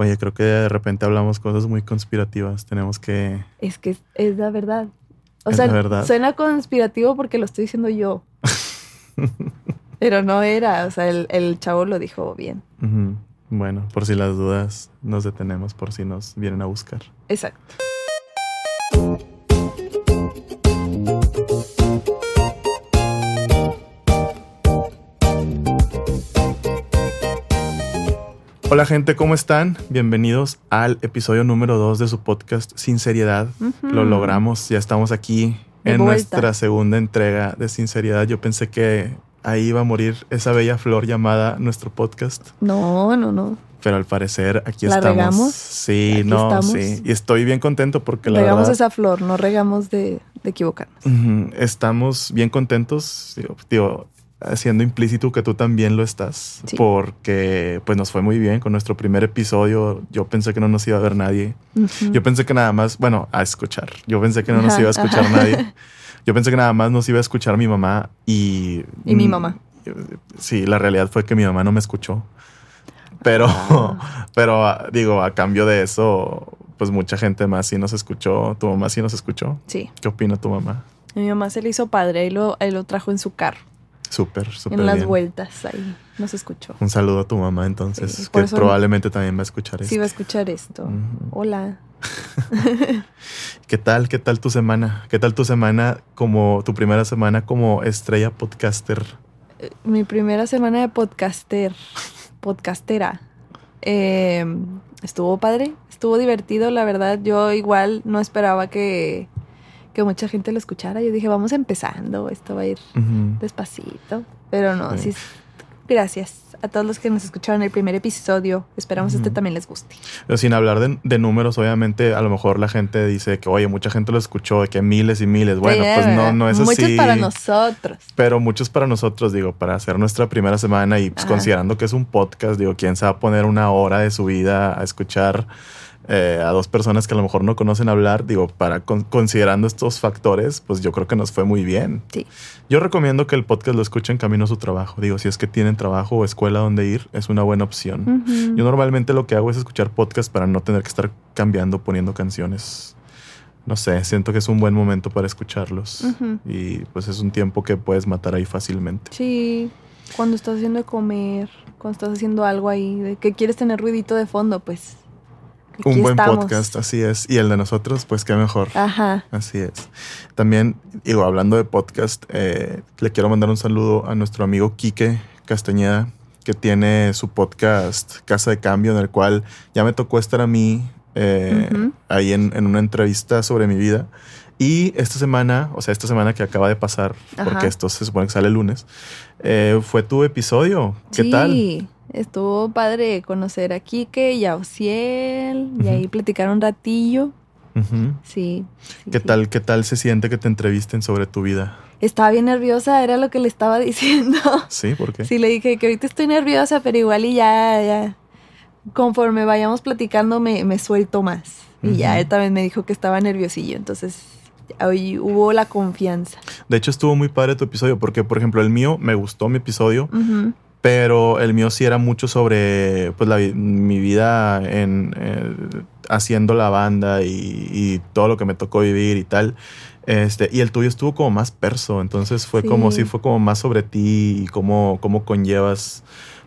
Oye, creo que de repente hablamos cosas muy conspirativas. Tenemos que. Es que es, la verdad. O Es sea, la verdad. suena conspirativo porque lo estoy diciendo yo. Pero no era, o sea, el, el chavo lo dijo bien. Bueno, por si las dudas, nos detenemos por si nos vienen a buscar. Exacto. Hola gente, ¿cómo están? Bienvenidos al episodio número 2 de su podcast Sinceridad. Ujú. Lo logramos, ya estamos aquí De en vuelta. nuestra segunda entrega de Sinceridad. Yo pensé que ahí iba a morir esa bella flor llamada nuestro podcast, No, no, no. pero al parecer aquí ¿La estamos. regamos? Sí, Aquí no, estamos. sí. Y estoy bien contento porque la regamos verdad esa flor, no regamos de, de equivocarnos. Estamos bien contentos, digo, digo, haciendo implícito que tú también lo estás, Sí. porque pues nos fue muy bien con nuestro primer episodio. Yo pensé que no nos iba a ver nadie. Yo pensé que nada más, bueno, a escuchar. Yo pensé que no nos iba a escuchar ajá. nadie. Yo pensé que nada más nos iba a escuchar mi mamá y... Y mi mm, mamá. Sí, la realidad fue que mi mamá no me escuchó. Pero, Ah. pero ah, digo, a cambio de eso, pues mucha gente más sí nos escuchó. Tu mamá sí nos escuchó. Sí. ¿Qué opina tu mamá? A mi mamá se le hizo padre y lo, él lo trajo en su carro, Súper, súper en las bien. vueltas ahí. Nos escuchó. Un saludo a tu mamá entonces, Sí, que probablemente también va a escuchar esto. Sí, va a escuchar esto. Hola. ¿Qué tal? ¿Qué tal tu semana? ¿Qué tal tu semana como tu primera semana como estrella podcaster? Eh, Mi primera semana de podcaster, podcastera. Eh, estuvo padre, estuvo divertido, la verdad. Yo igual no esperaba que, que mucha gente lo escuchara. Yo dije, vamos empezando, esto va a ir despacito. Pero no, Sí. sí. Gracias a todos los que nos escucharon el primer episodio. Esperamos este Ujú. también les guste. Pero sin hablar de, de números, obviamente, a lo mejor la gente dice que, oye, mucha gente lo escuchó, de que miles y miles. Bueno, Sí, pues no, no es Muchos así. para nosotros. Pero muchos para nosotros, digo, para hacer nuestra primera semana y pues, considerando que es un podcast, digo, ¿quién se va a poner una hora de su vida a escuchar eh, a dos personas que a lo mejor no conocen hablar? Digo, para con- considerando estos factores, pues yo creo que nos fue muy bien. Sí. Yo recomiendo que el podcast lo escuchen camino a su trabajo. Digo, si es que tienen trabajo o escuela donde ir, es una buena opción. Yo normalmente lo que hago es escuchar podcast para no tener que estar cambiando, poniendo canciones. No sé, siento que es un buen momento para escucharlos. Y pues es un tiempo que puedes matar ahí fácilmente. Sí, cuando estás haciendo de comer, cuando estás haciendo algo ahí, de que quieres tener ruidito de fondo, pues. Aquí un buen estamos. podcast, así es. Y el de nosotros, pues qué mejor. Ajá. Así es. También, digo, hablando de podcast, eh, le quiero mandar un saludo a nuestro amigo Quique Castañeda, que tiene su podcast Casa de Cambio, en el cual ya me tocó estar a mí eh, ahí en, en una entrevista sobre mi vida. Y esta semana, o sea, esta semana que acaba de pasar, Ajá. porque esto se supone que sale el lunes, eh, fue tu episodio. ¿Qué sí, tal? Estuvo padre conocer a Kike y a Ociel, y Ujú. ahí platicar un ratillo. Ujú. Sí. sí, ¿Qué sí. tal, qué tal se siente que te entrevisten sobre tu vida? Estaba bien nerviosa, era lo que le estaba diciendo. Sí, ¿por qué? Sí, le dije que ahorita estoy nerviosa, pero igual y ya, ya. Conforme vayamos platicando, me, me suelto más. Y ya Ujú. él también me dijo que estaba nerviosillo. Entonces, hoy hubo la confianza. De hecho, estuvo muy padre tu episodio, porque, por ejemplo, el mío me gustó mi episodio. Pero el mío sí era mucho sobre pues, la mi vida en eh, haciendo la banda y, y todo lo que me tocó vivir y tal. Este, y el tuyo estuvo como más perso, entonces fue como Sí. si fue como más sobre ti y cómo, cómo conllevas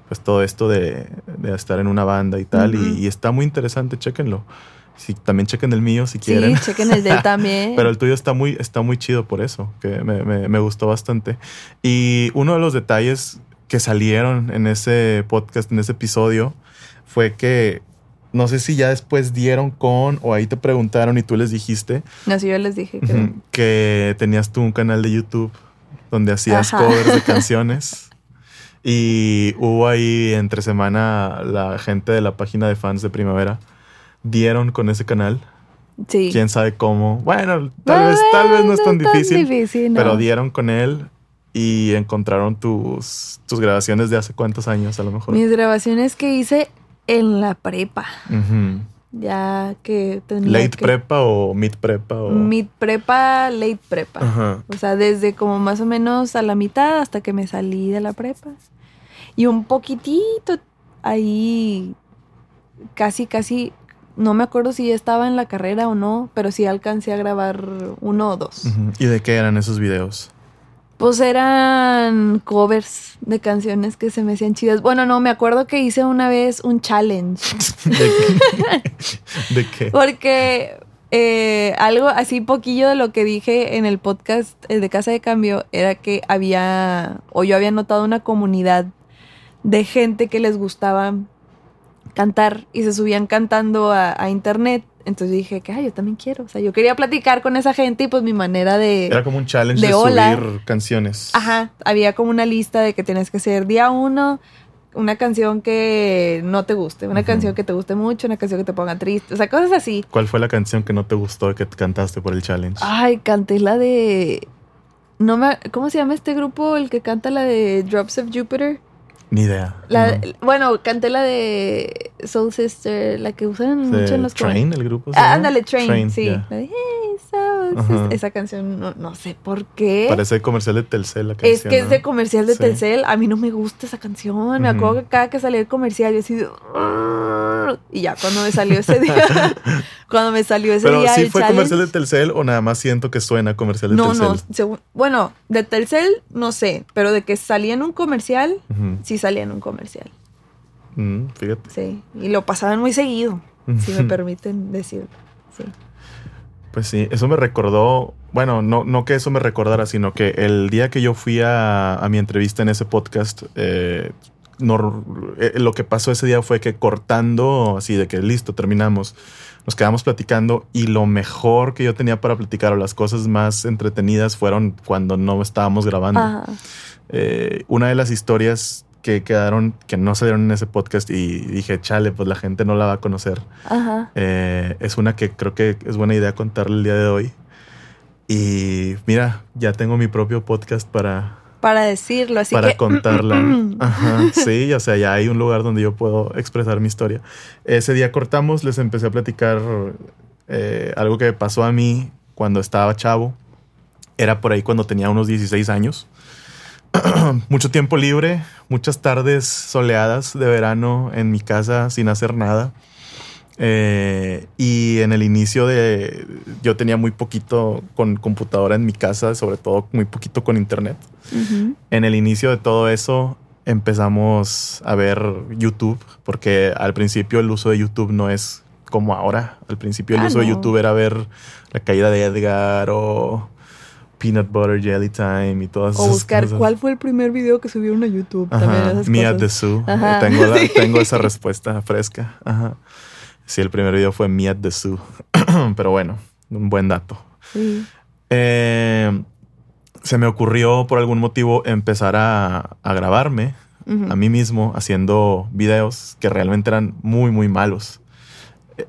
pues todo esto de, de estar en una banda y tal. Y, y está muy interesante, chéquenlo. Sí, también chequen el mío si Sí, quieren. chequen el de él también. Pero el tuyo está muy, está muy chido por eso, que me, me- me gustó bastante. Y uno de los detalles que salieron en ese podcast, en ese episodio, fue que no sé si ya después dieron con o ahí te preguntaron y tú les dijiste No, sí, yo les dije, creo. que tenías tú un canal de YouTube donde hacías Ajá. covers de canciones. Y hubo ahí entre semana la gente de la página de fans de Primavera dieron con ese canal Sí. quién sabe cómo. Bueno, tal vez, tal vez no es tan difícil, difícil, no. pero dieron con él y encontraron tus, tus grabaciones de hace cuántos años a lo mejor. Mis grabaciones que hice en la prepa. Ya que tenía Late que- prepa o mid prepa o Mid prepa, late prepa. Ajá. O sea, desde como más o menos a la mitad hasta que me salí de la prepa. Y un poquitito ahí casi, casi, no me acuerdo si ya estaba en la carrera o no, pero sí alcancé a grabar uno o dos. ¿Y de qué eran esos videos? Pues eran covers de canciones que se me hacían chidas. Bueno, no, me acuerdo que hice una vez un challenge. ¿De qué? ¿De qué? Porque eh, algo así poquillo de lo que dije en el podcast eh, de Casa de Cambio era que había, o yo había notado una comunidad de gente que les gustaba cantar y se subían cantando a, a internet. Entonces dije que, ay, yo también quiero. O sea, yo quería platicar con esa gente y pues mi manera de... Era como un challenge de de, hola. subir canciones. Ajá, había como una lista de que tienes que hacer día uno, una canción que no te guste, una canción que te guste mucho, una canción que te ponga triste, o sea, cosas así. ¿Cuál fue la canción que no te gustó que cantaste por el challenge? Ay, canté la de... No me... ¿Cómo se llama este grupo? El que canta la de Drops of Jupiter. Ni idea. La, No. Bueno, canté la de Soul Sister, la que usan ¿De mucho en los Train, el grupo? Ah, ándale, Train, sí. Esa canción, no, no sé por qué. Parece comercial de Telcel la canción. Es que es de ¿no? comercial de Sí. Telcel. A mí no me gusta esa canción. Me acuerdo que cada que salía el comercial, yo así de... Y ya, cuando me salió ese día... cuando me salió ese Pero día sí el fue challenge- comercial de Telcel o nada más siento que suena comercial de No, Telcel. no. según- bueno, de Telcel no sé. Pero de que salía en un comercial, Ujú. sí salía en un comercial. Mm, fíjate. Sí. Y lo pasaban muy seguido, si me permiten decirlo. Sí. Pues sí, eso me recordó, bueno, no, no que eso me recordara, sino que el día que yo fui a, a mi entrevista en ese podcast, eh, no- eh, lo que pasó ese día fue que cortando, así de que listo, terminamos, nos quedamos platicando y lo mejor que yo tenía para platicar o las cosas más entretenidas fueron cuando no estábamos grabando. Eh, una de las historias que quedaron, que no salieron en ese podcast y dije, chale, pues la gente no la va a conocer. Ajá. Eh, es una que creo que es buena idea contarle el día de hoy. Y mira, ya tengo mi propio podcast para, Para decirlo, así para que... contarla. Ajá, sí, o sea, ya hay un lugar donde yo puedo expresar mi historia. Ese día cortamos, les empecé a platicar eh, algo que me pasó a mí cuando estaba chavo. Era por ahí cuando tenía unos 16 años. Mucho tiempo libre, muchas tardes soleadas de verano en mi casa sin hacer nada. Eh, y en el inicio de... Yo tenía muy poquito con computadora en mi casa, sobre todo muy poquito con internet. En el inicio de todo eso empezamos a ver YouTube, porque al principio el uso de YouTube no es como ahora. Al principio el Ah, uso de. YouTube era ver la caída de Edgar o Peanut Butter Jelly Time y todas O esas buscar cosas. cuál fue el primer video que subieron a YouTube. Ajá, También esas Me at cosas. the Zoo. Ajá. Eh, Tengo, la- tengo esa respuesta fresca. Ajá. Sí, el primer video fue Me at the Zoo. Pero bueno, un buen dato. Sí. Eh, se me ocurrió por algún motivo empezar a, a grabarme a mí mismo haciendo videos que realmente eran muy, muy malos. Eh,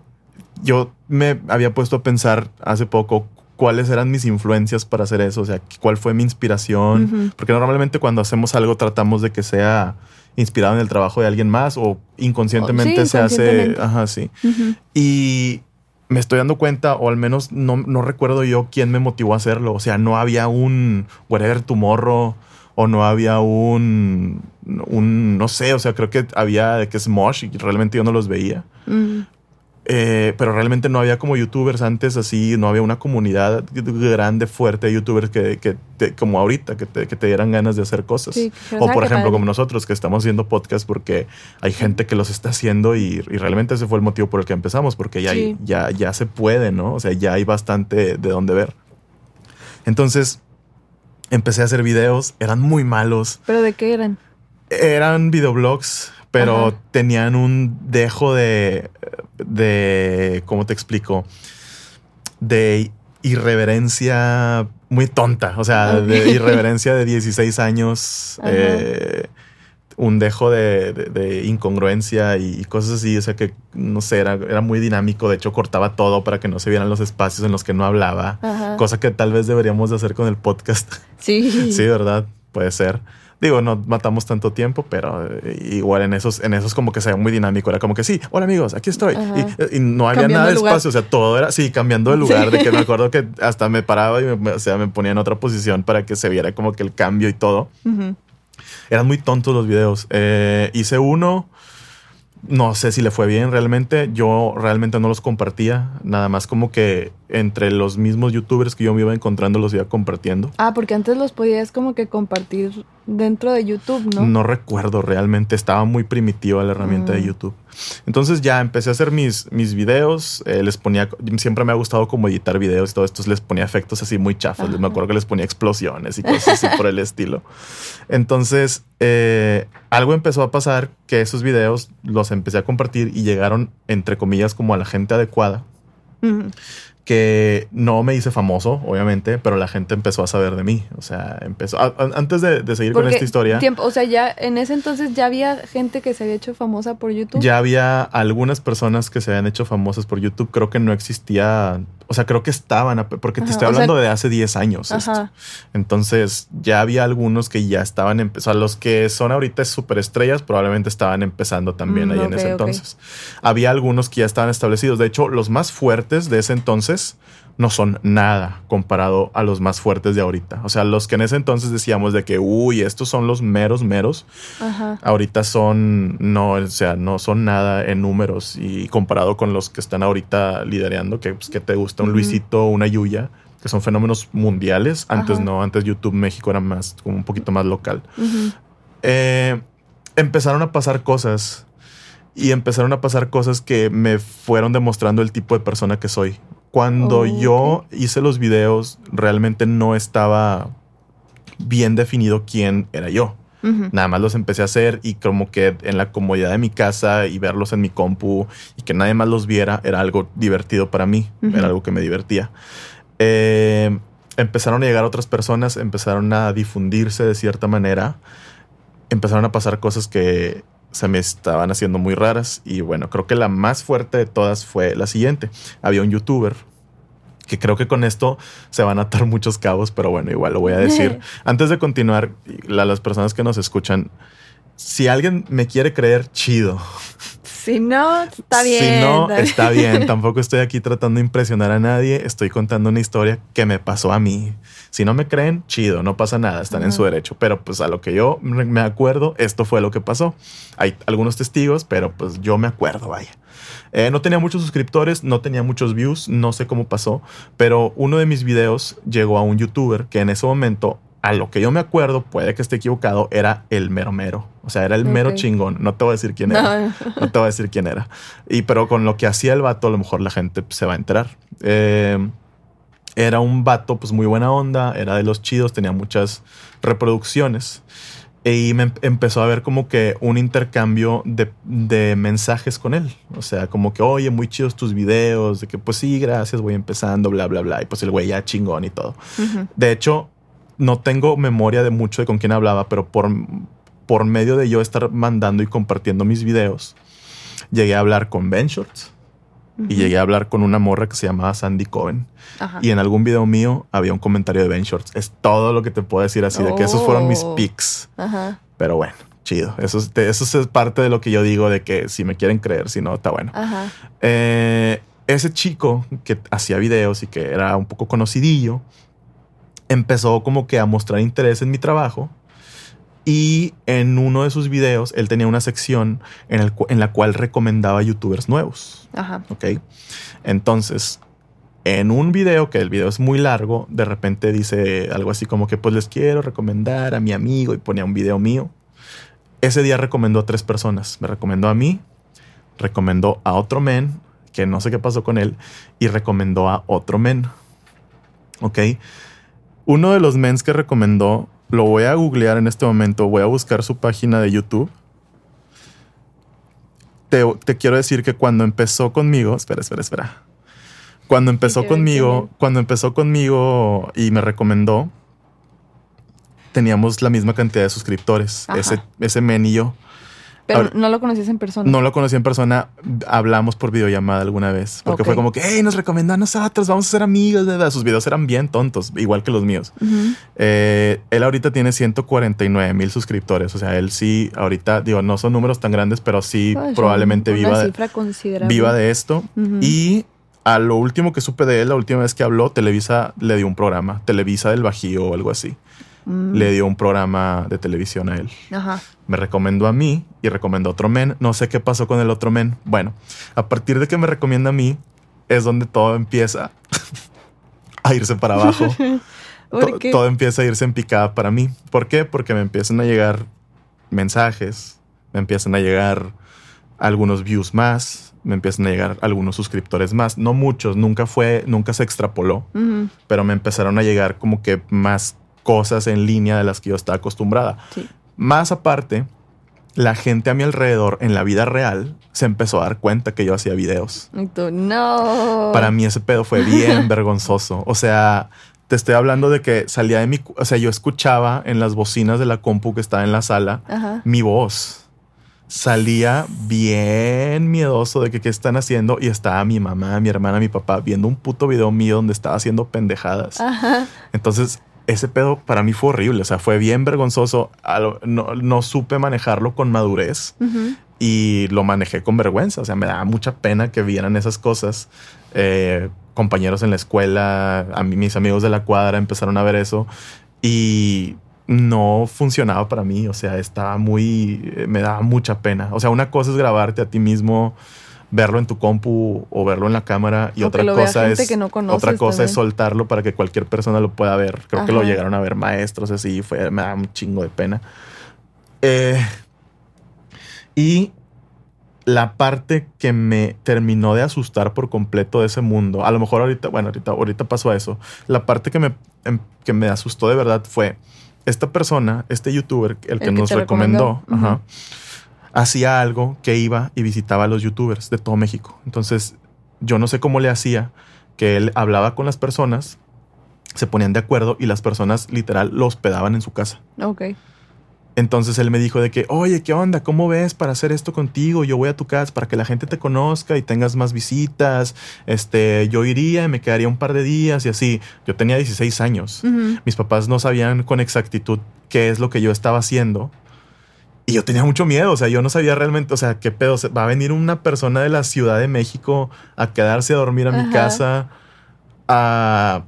Yo me había puesto a pensar hace poco cuáles eran mis influencias para hacer eso, o sea, cuál fue mi inspiración, porque normalmente cuando hacemos algo tratamos de que sea inspirado en el trabajo de alguien más o inconscientemente Sí, se hace, ajá, sí. Y me estoy dando cuenta, o al menos no, no recuerdo yo quién me motivó a hacerlo. O sea, no había un Whatever Tomorrow o no había un, un, no sé, o sea, creo que había de que Smosh y realmente yo no los veía. Eh, pero realmente no había como youtubers antes así, no había una comunidad grande, fuerte de youtubers que, que te- como ahorita, que te, que te dieran ganas de hacer cosas. Sí, o por "Ah, qué ejemplo, padre". como nosotros que estamos haciendo podcast porque hay gente que los está haciendo y, y realmente ese fue el motivo por el que empezamos, porque ya, Sí. ya, ya se puede, ¿no? O sea, ya hay bastante de dónde ver. Entonces, empecé a hacer videos, eran muy malos, ¿Pero de qué eran? eran videoblogs, pero Ajá. tenían un dejo de, de, ¿cómo te explico? De irreverencia muy tonta, o sea, de irreverencia de 16 años, eh, un dejo de, de- de incongruencia y cosas así, o sea que, no sé, era, era muy dinámico, de hecho cortaba todo para que no se vieran los espacios en los que no hablaba, Ajá. cosa que tal vez deberíamos de hacer con el podcast. Sí. Sí, ¿verdad? Puede ser. Digo, no matamos tanto tiempo, pero eh, igual en esos, en esos como que se ve muy dinámico. Era como que sí, hola amigos, aquí estoy. Y, y no había Cambiando nada de lugar. espacio, o sea, todo era, sí, cambiando de lugar, de que me acuerdo que hasta me paraba y me, o sea, me ponía en otra posición para que se viera como que el cambio y todo. Eran muy tontos los videos. Eh, hice uno no sé si le fue bien realmente. Yo realmente no los compartía. Nada más como que entre los mismos youtubers que yo me iba encontrando los iba compartiendo. Ah, porque antes los podías como que compartir dentro de YouTube, ¿no? No recuerdo realmente. Estaba muy primitiva la herramienta de Mm. YouTube. Entonces ya empecé a hacer mis, mis videos. eh, les ponía, siempre me ha gustado como editar videos y todo esto. Les ponía efectos así muy chafos. Ajá. Me acuerdo que les ponía explosiones y cosas así por el estilo. Entonces, eh, algo empezó a pasar que esos videos los empecé a compartir y llegaron, entre comillas, como a la gente adecuada. Que no me hice famoso, obviamente, pero la gente empezó a saber de mí. O sea, empezó. a- a- antes de, de seguir con esta historia, tiempo- o sea, ya en ese entonces ya había gente que se había hecho famosa por YouTube. ya había algunas personas que se habían hecho famosas por YouTube. Creo que no existía. O sea, creo que estaban, porque te Ajá, estoy o sea- hablando de hace 10 años. esto. Entonces, ya había algunos que ya estaban empezando. los que son ahorita superestrellas probablemente estaban empezando también Mm, ahí en ese entonces. Había algunos que ya estaban establecidos. De hecho, los más fuertes de ese entonces no son nada comparado a los más fuertes de ahorita. O sea, los que en ese entonces decíamos de que, uy, estos son los meros, meros. Ajá. Ahorita son, no, o sea, no son nada en números y comparado con los que están ahorita liderando, que, pues, que te gusta un. Luisito, una Yuya, que son fenómenos mundiales. Antes Ajá. no, antes YouTube México era más, como un poquito más local. Eh, empezaron a pasar cosas y empezaron a pasar cosas que me fueron demostrando el tipo de persona que soy. Cuando Oh, yo hice los videos, realmente no estaba bien definido quién era yo. Nada más los empecé a hacer y como que en la comodidad de mi casa y verlos en mi compu y que nadie más los viera era algo divertido para mí, era algo que me divertía. Eh, empezaron a llegar otras personas, empezaron a difundirse de cierta manera, empezaron a pasar cosas que se me estaban haciendo muy raras y bueno, creo que la más fuerte de todas fue la siguiente. Había un youtuber que creo que con esto se van a atar muchos cabos, pero bueno, igual lo voy a decir. Antes de continuar, la- las personas que nos escuchan, si alguien me quiere creer, chido. Si no, está bien. Si no, está bien. Tampoco estoy aquí tratando de impresionar a nadie. Estoy contando una historia que me pasó a mí. Si no me creen, chido, no pasa nada, están en su derecho. Pero pues a lo que yo me me acuerdo, esto fue lo que pasó. Hay algunos testigos, pero pues yo me acuerdo, vaya. Eh, no tenía muchos suscriptores, no tenía muchos views, no sé cómo pasó, pero uno de mis videos llegó a un youtuber que en ese momento, a lo que yo me acuerdo, puede que esté equivocado, era el mero mero. O sea, era el mero chingón. No te voy a decir quién era. No, No te voy a decir quién era. Y pero con lo que hacía el vato, a lo mejor la gente pues, se va a enterar. Eh, era un vato, pues muy buena onda, era de los chidos, tenía muchas reproducciones. Y me em- empezó a ver como que un intercambio de, de mensajes con él. O sea, como que, oye, muy chidos tus videos, de que pues sí, gracias, voy empezando, bla, bla, bla. Y pues el güey ya chingón y todo. De hecho, no tengo memoria de mucho de con quién hablaba, pero por, por medio de yo estar mandando y compartiendo mis videos, llegué a hablar con Ben Shorts y llegué a hablar con una morra que se llamaba Sandy Cohen. Ajá. Y en algún video mío había un comentario de Ben Shorts. Es todo lo que te puedo decir así, de que esos fueron mis Oh. pics. Ajá. Pero bueno, chido. Eso es, eso es parte de lo que yo digo de que si me quieren creer, si no, está bueno. Ajá. Eh, ese chico que hacía videos y que era un poco conocidillo, empezó como que a mostrar interés en mi trabajo. Y en uno de sus videos, él tenía una sección en, el cu- en la cual recomendaba youtubers nuevos. Ajá. ¿Ok? Entonces, en un video, que el video es muy largo, de repente dice algo así como que pues les quiero recomendar a mi amigo y ponía un video mío. Ese día recomendó a tres personas. Me recomendó a mí, recomendó a otro men, que no sé qué pasó con él, y recomendó a otro men. ¿Ok? Uno de los mens que recomendó, lo voy a googlear en este momento, voy a buscar su página de YouTube. Te, te quiero decir que cuando empezó conmigo, espera, espera, espera. Cuando empezó conmigo, cuando empezó conmigo y me recomendó, teníamos la misma cantidad de suscriptores. Ajá. Ese, ese men y yo. Pero no lo conocías en persona. No lo conocí en persona, hablamos por videollamada alguna vez. Porque fue como que, hey, nos recomienda a nosotros, vamos a ser amigos. de verdad". Sus videos eran bien tontos, igual que los míos. Eh, él ahorita tiene 149 mil suscriptores. O sea, él sí, ahorita, digo, no son números tan grandes, pero sí Ay, probablemente una viva, de- cifra considerable. viva de esto. Y a lo último que supe de él, la última vez que habló, Televisa le dio un programa, Televisa del Bajío o algo así. Mm. le dio un programa de televisión a él. Ajá. Me recomendó a mí y recomendó a otro men. No sé qué pasó con el otro men. Bueno, a partir de que me recomienda a mí, es donde todo empieza a irse para abajo. ¿Por To- qué? todo empieza a irse en picada para mí. ¿Por qué? Porque me empiezan a llegar mensajes, me empiezan a llegar algunos views más, me empiezan a llegar algunos suscriptores más. No muchos, nunca fue, nunca se extrapoló, pero me empezaron a llegar como que más cosas en línea de las que yo estaba acostumbrada. Sí. Más aparte, la gente a mi alrededor en la vida real se empezó a dar cuenta que yo hacía videos. Tú, no. Para mí ese pedo fue bien vergonzoso. O sea, te estoy hablando de que salía de mi... O sea, yo escuchaba en las bocinas de la compu que estaba en la sala Ajá. mi voz. Salía bien miedoso de que qué están haciendo y estaba mi mamá, mi hermana, mi papá viendo un puto video mío donde estaba haciendo pendejadas. Ajá. Entonces, ese pedo para mí fue horrible. O sea, fue bien vergonzoso. No, no supe manejarlo con madurez y lo manejé con vergüenza. O sea, me daba mucha pena que vieran esas cosas. Eh, compañeros en la escuela, a mí, mis amigos de la cuadra empezaron a ver eso y no funcionaba para mí. O sea, estaba muy, eh, me daba mucha pena. O sea, una cosa es grabarte a ti mismo, verlo en tu compu o verlo en la cámara y O otra cosa es no otra cosa es soltarlo para que cualquier persona lo pueda ver. Creo que lo llegaron a ver maestros así, fue me da un chingo de pena. Eh, y la parte que me terminó de asustar por completo de ese mundo, a lo mejor ahorita, bueno, ahorita, ahorita pasó a eso. La parte que me, em- que me asustó de verdad fue esta persona, este youtuber, el que El que nos recomendó, recomendó. ajá, hacía algo que iba y visitaba a los youtubers de todo México. Entonces, yo no sé cómo le hacía, que él hablaba con las personas, se ponían de acuerdo y las personas literal lo hospedaban en su casa. Ok. Entonces él me dijo de que, oye, ¿qué onda? ¿Cómo ves para hacer esto contigo? Yo voy a tu casa para que la gente te conozca y tengas más visitas. Este, yo iría y me quedaría un par de días y así. Yo tenía 16 años. Mis papás no sabían con exactitud qué es lo que yo estaba haciendo. Y yo tenía mucho miedo, o sea, yo no sabía realmente, o sea, qué pedo, ¿Se- va a venir una persona de la Ciudad de México a quedarse a dormir a mi casa, a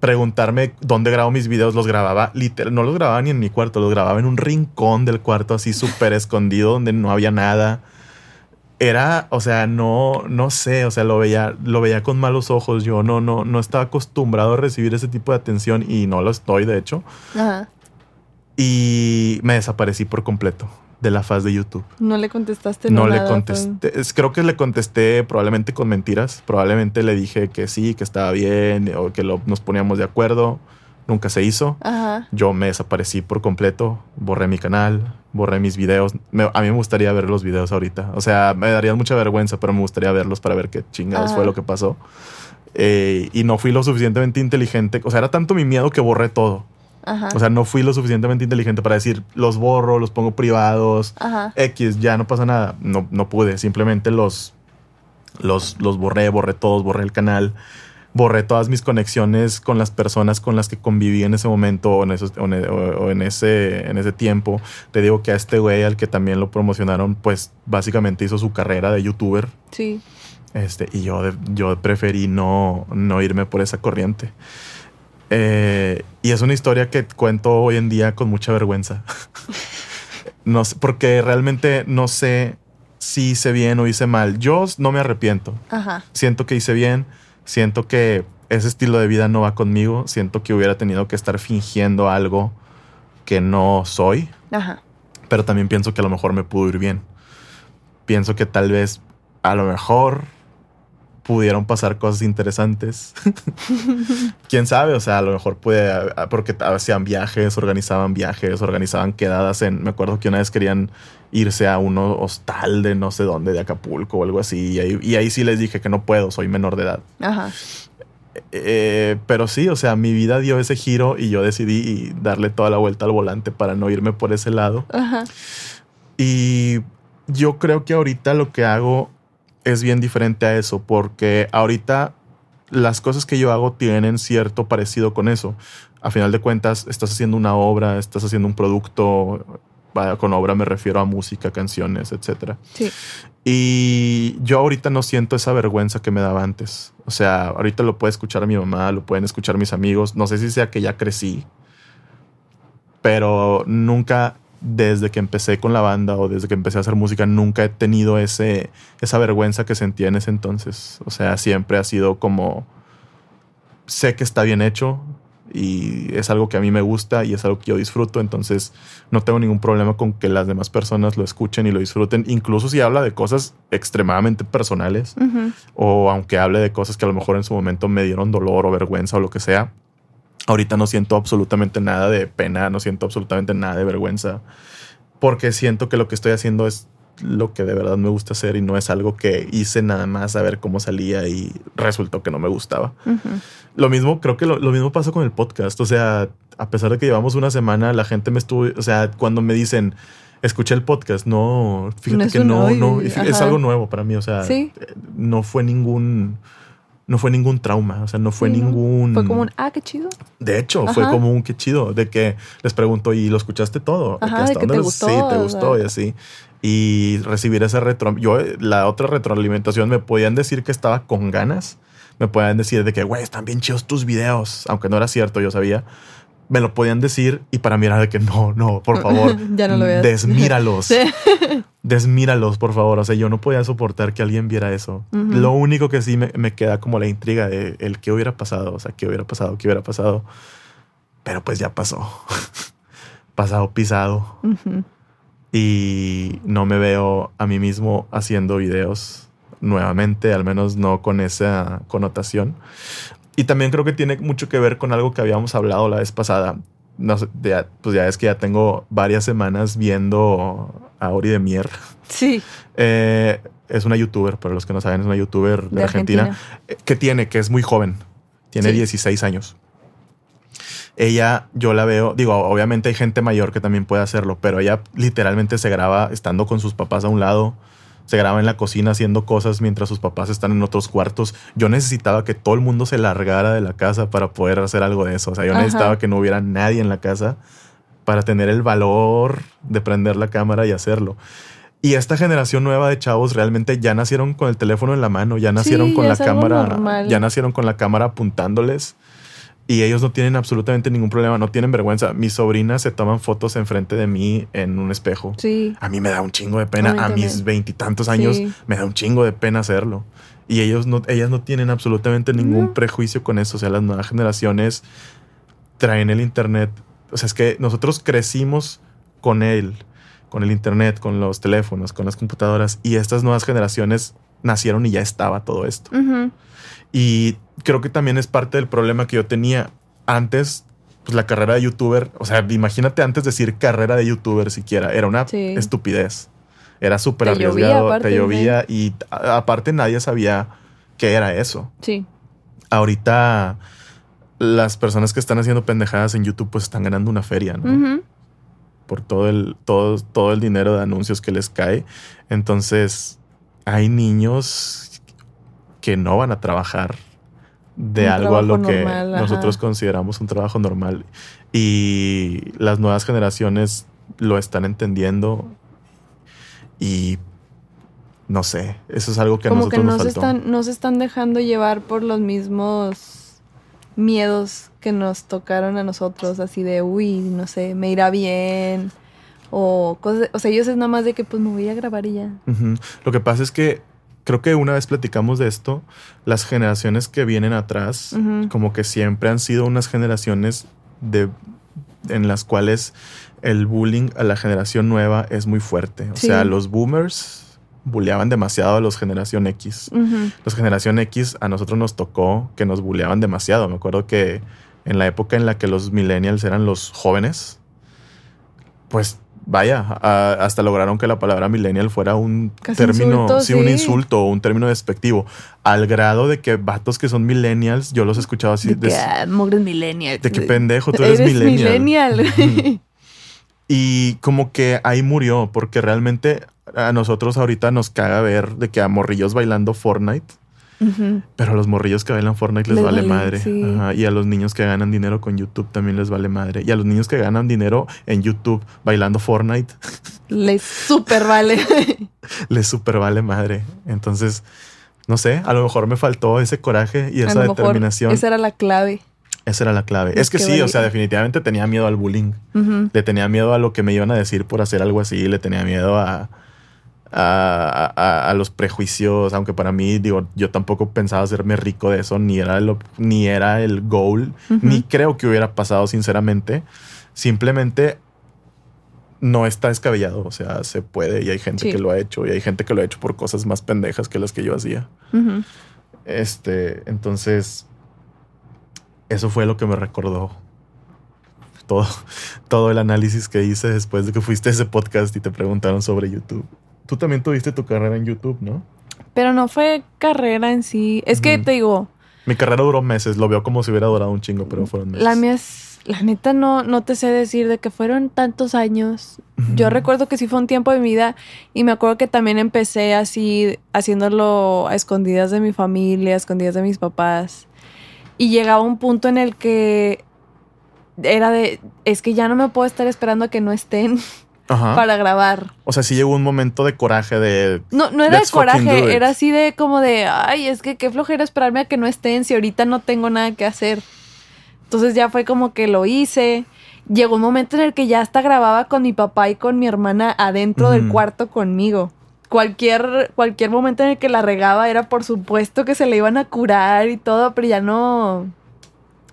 preguntarme dónde grabo mis videos, los grababa, literal, no los grababa ni en mi cuarto, los grababa en un rincón del cuarto así súper escondido donde no había nada. Era, o sea, no, no sé, o sea, lo veía, lo veía con malos ojos. Yo no, no, no estaba acostumbrado a recibir ese tipo de atención y no lo estoy, de hecho. Ajá. Y me desaparecí por completo de la faz de YouTube. No le contestaste No le nada, contesté. es- Creo que le contesté probablemente con mentiras. Probablemente le dije que sí, que estaba bien o que lo- nos poníamos de acuerdo. Nunca se hizo. Ajá. Yo me desaparecí por completo. Borré mi canal, borré mis videos. Me- a mí me gustaría ver los videos ahorita. O sea, me daría mucha vergüenza, pero me gustaría verlos para ver qué chingados Ajá. fue lo que pasó. Eh, y no fui lo suficientemente inteligente. O sea, era tanto mi miedo que borré todo. Ajá. O sea, no fui lo suficientemente inteligente para decir, los borro, los pongo privados. Ajá. X, ya no pasa nada. No, no pude. Simplemente los, los, los borré, borré todos, borré el canal. Borré todas mis conexiones con las personas con las que conviví en ese momento o en, esos- o en, o- o en ese, en ese tiempo. Te digo que a este güey, al que también lo promocionaron, pues básicamente hizo su carrera de youtuber. Sí. Este, y yo, yo preferí no, no irme por esa corriente. Eh, y es una historia que cuento hoy en día con mucha vergüenza. no sé, porque realmente no sé si hice bien o hice mal. Yo no me arrepiento. Ajá. Siento que hice bien. Siento que ese estilo de vida no va conmigo. Siento que hubiera tenido que estar fingiendo algo que no soy Ajá. pero también pienso que a lo mejor me pudo ir bien. Pienso que tal vez a lo mejor pudieron pasar cosas interesantes. Quién sabe, o sea, a lo mejor puede, porque hacían viajes, organizaban viajes, organizaban quedadas en, me acuerdo que una vez querían irse a un hostal de no sé dónde, de Acapulco o algo así, y ahí, y ahí sí les dije que no puedo, soy menor de edad. Ajá. Eh, pero sí, o sea, mi vida dio ese giro y yo decidí darle toda la vuelta al volante para no irme por ese lado. Ajá. Y yo creo que ahorita lo que hago es bien diferente a eso, porque ahorita las cosas que yo hago tienen cierto parecido con eso. A final de cuentas, estás haciendo una obra, estás haciendo un producto, con obra me refiero a música, canciones, etc. Sí. Y yo ahorita no siento esa vergüenza que me daba antes. O sea, ahorita lo puede escuchar mi mamá, lo pueden escuchar mis amigos. No sé si sea que ya crecí, pero nunca desde que empecé con la banda o desde que empecé a hacer música, nunca he tenido ese, esa vergüenza que sentía en ese entonces. O sea, siempre ha sido como, sé que está bien hecho y es algo que a mí me gusta y es algo que yo disfruto, entonces no tengo ningún problema con que las demás personas lo escuchen y lo disfruten, incluso si habla de cosas extremadamente personales o aunque hable de cosas que a lo mejor en su momento me dieron dolor o vergüenza o lo que sea Ahorita no siento absolutamente nada de pena, no siento absolutamente nada de vergüenza, porque siento que lo que estoy haciendo es lo que de verdad me gusta hacer y no es algo que hice nada más a ver cómo salía y resultó que no me gustaba. Lo mismo, creo que lo, mismo pasó con el podcast. O sea, a pesar de que llevamos una semana, la gente me estuvo, o sea, cuando me dicen, escuché el podcast, no, fíjate que no, no, es algo nuevo para mí. O sea, no fue ningún no fue ningún trauma, o sea, no fue ningún... Fue como un, ah, qué chido. De hecho, fue como un qué chido, de que les pregunto, ¿y lo escuchaste todo? Ajá, de que te gustó. Sí, te gustó y así. Y recibir ese retro... Yo, la otra retroalimentación, me podían decir que estaba con ganas, me podían decir de que, güey, están bien chidos tus videos, aunque no era cierto, yo sabía. Me lo podían decir y para mí era de que no, no, por favor, ya no lo veas. desmíralos. desmíralos, por favor. O sea, yo no podía soportar que alguien viera eso. Lo único que sí me, queda como la intriga de el qué hubiera pasado, o sea, qué hubiera pasado, qué hubiera pasado. Pero pues ya pasó. pasado pisado. Y no me veo a mí mismo haciendo videos nuevamente, al menos no con esa connotación. Y también creo que tiene mucho que ver con algo que habíamos hablado la vez pasada. No sé, pues ya es que ya tengo varias semanas viendo a Ori de Mier. Sí. Eh, es una youtuber, para los que no saben, es una youtuber de, Argentina, eh, que tiene, que es muy joven, tiene 16 años. Ella, yo la veo, digo, obviamente hay gente mayor que también puede hacerlo, pero ella literalmente se graba estando con sus papás a un lado, se graba en la cocina haciendo cosas mientras sus papás están en otros cuartos. Yo necesitaba que todo el mundo se largara de la casa para poder hacer algo de eso. O sea, yo necesitaba que no hubiera nadie en la casa para tener el valor de prender la cámara y hacerlo. Y esta generación nueva de chavos realmente ya nacieron con el teléfono en la mano, ya nacieron con la cámara, ya nacieron con la cámara apuntándoles y ellos no tienen absolutamente ningún problema, no tienen vergüenza. Mis sobrinas se toman fotos enfrente de mí en un espejo. Sí. A mí me da un chingo de pena. A, mis veintitantos años me da un chingo de pena hacerlo. Y ellos no, ellas no tienen absolutamente ningún prejuicio con eso. O sea, las nuevas generaciones traen el internet o sea, es que nosotros crecimos con él, con el Internet, con los teléfonos, con las computadoras, y estas nuevas generaciones nacieron y ya estaba todo esto. Y creo que también es parte del problema que yo tenía antes. Pues la carrera de youtuber, o sea, imagínate antes decir carrera de youtuber siquiera, era una estupidez. Era súper arriesgado, te llovía y aparte nadie sabía qué era eso. Sí. Ahorita las personas que están haciendo pendejadas en YouTube pues están ganando una feria, ¿no? Por todo el, todo, todo el dinero de anuncios que les cae. Entonces, hay niños que no van a trabajar de algo a lo que nosotros consideramos un trabajo normal. Y las nuevas generaciones lo están entendiendo y no sé, eso es algo que a nosotros que nos faltó. Están, no se están dejando llevar por los mismos miedos que nos tocaron a nosotros, así de, uy, no sé, me irá bien, o cosas, o sea, ellos es nada más de que pues me voy a grabar y ya. Lo que pasa es que creo que una vez platicamos de esto, las generaciones que vienen atrás, como que siempre han sido unas generaciones de, en las cuales el bullying a la generación nueva es muy fuerte. O sea, los boomers bulleaban demasiado a los generación X. Los generación X a nosotros nos tocó que nos bulleaban demasiado. Me acuerdo que en la época en la que los millennials eran los jóvenes, pues vaya, hasta lograron que la palabra millennial fuera un término, sí, un insulto o un término despectivo, al grado de que vatos que son millennials, yo los he escuchado así. De, que, ah, millennial. De que pendejo, tú eres, millennial. y como que ahí murió, porque realmente a nosotros ahorita nos caga ver de que a morrillos bailando Fortnite. Pero a los morrillos que bailan Fortnite les, vale, madre. Y a los niños que ganan dinero con YouTube también les vale madre. Y a los niños que ganan dinero en YouTube bailando Fortnite. Les super vale. les super vale madre. Entonces, no sé, a lo mejor me faltó ese coraje y esa determinación. esa era la clave. Esa era la clave. Es Es que que sí, o sea, definitivamente tenía miedo al bullying. Le tenía miedo a lo que me iban a decir por hacer algo así. Le tenía miedo a, a, a- a los prejuicios. Aunque para mí, digo, yo tampoco pensaba hacerme rico de eso. Ni era el, ni era el goal. Ni creo que hubiera pasado, sinceramente. Simplemente no está descabellado. O sea, se puede y hay gente Sí. que lo ha hecho. Y hay gente que lo ha hecho por cosas más pendejas que las que yo hacía. Este, entonces, eso fue lo que me recordó todo, todo el análisis que hice después de que fuiste a ese podcast y te preguntaron sobre YouTube. Tú también tuviste tu carrera en YouTube, ¿no? Pero no fue carrera en sí. Es que te digo, Mi carrera duró meses, lo veo como si hubiera durado un chingo, pero fueron meses. la mía es, la neta no, no te sé decir de que fueron tantos años. Yo recuerdo que sí fue un tiempo de mi vida y me acuerdo que también empecé así haciéndolo a escondidas de mi familia, a escondidas de mis papás. Y llegaba un punto en el que era de, es que ya no me puedo estar esperando a que no estén Ajá. para grabar. O sea, sí llegó un momento de coraje de... No, no era de coraje, era así de como de, ay, es que qué flojera esperarme a que no estén si ahorita no tengo nada que hacer. Entonces ya fue como que lo hice. Llegó un momento en el que ya hasta grababa con mi papá y con mi hermana adentro del cuarto conmigo. Cualquier, cualquier momento en el que la regaba era por supuesto que se le iban a curar y todo, pero ya no,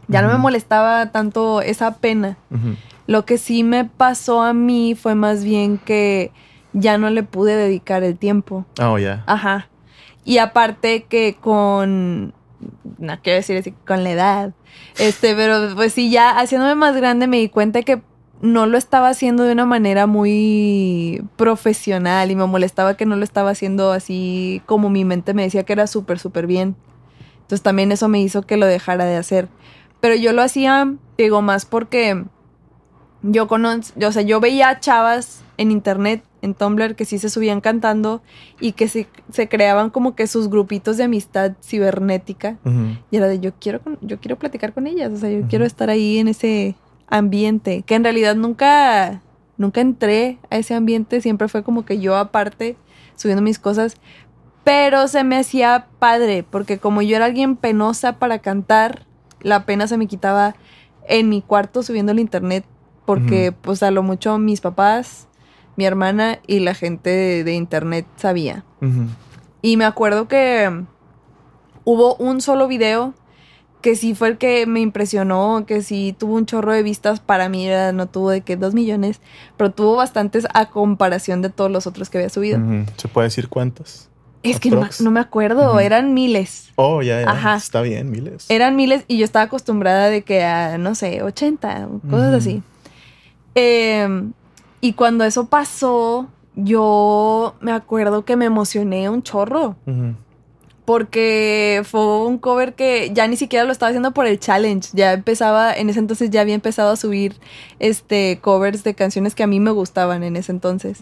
ya no me molestaba tanto esa pena. Ujú. Lo que sí me pasó a mí fue más bien que ya no le pude dedicar el tiempo. Oh, ya. Ajá. Y aparte que con. No quiero decir así, con la edad. Este, pero pues sí, ya haciéndome más grande me di cuenta que no lo estaba haciendo de una manera muy profesional y me molestaba que no lo estaba haciendo así como mi mente me decía que era súper, súper bien. Entonces también eso me hizo que lo dejara de hacer. Pero yo lo hacía, digo, más porque yo conozco, o sea, yo veía chavas en internet, en Tumblr, que sí se subían cantando y que se, se creaban como que sus grupitos de amistad cibernética. Y era de yo quiero, yo quiero platicar con ellas, o sea, yo quiero estar ahí en ese ambiente, que en realidad nunca, nunca entré a ese ambiente, siempre fue como que yo aparte subiendo mis cosas, pero se me hacía padre, porque como yo era alguien penosa para cantar, la pena se me quitaba en mi cuarto subiendo al internet, porque pues a lo mucho mis papás, mi hermana y la gente de, de internet sabía. Y me acuerdo que hubo un solo video que sí fue el que me impresionó, que sí tuvo un chorro de vistas. Para mí no tuvo de que dos millones, pero tuvo bastantes a comparación de todos los otros que había subido. ¿Se puede decir cuántos? Es que no, me- Aprox. no me acuerdo, eran miles. Oh, ya, ya. Ajá. Está bien, miles. Eran miles y yo estaba acostumbrada de que a, no sé, 80, o cosas así. Eh, y cuando eso pasó, yo me acuerdo que me emocioné un chorro. Porque fue un cover que ya ni siquiera lo estaba haciendo por el challenge, ya empezaba, en ese entonces ya había empezado a subir este covers de canciones que a mí me gustaban en ese entonces.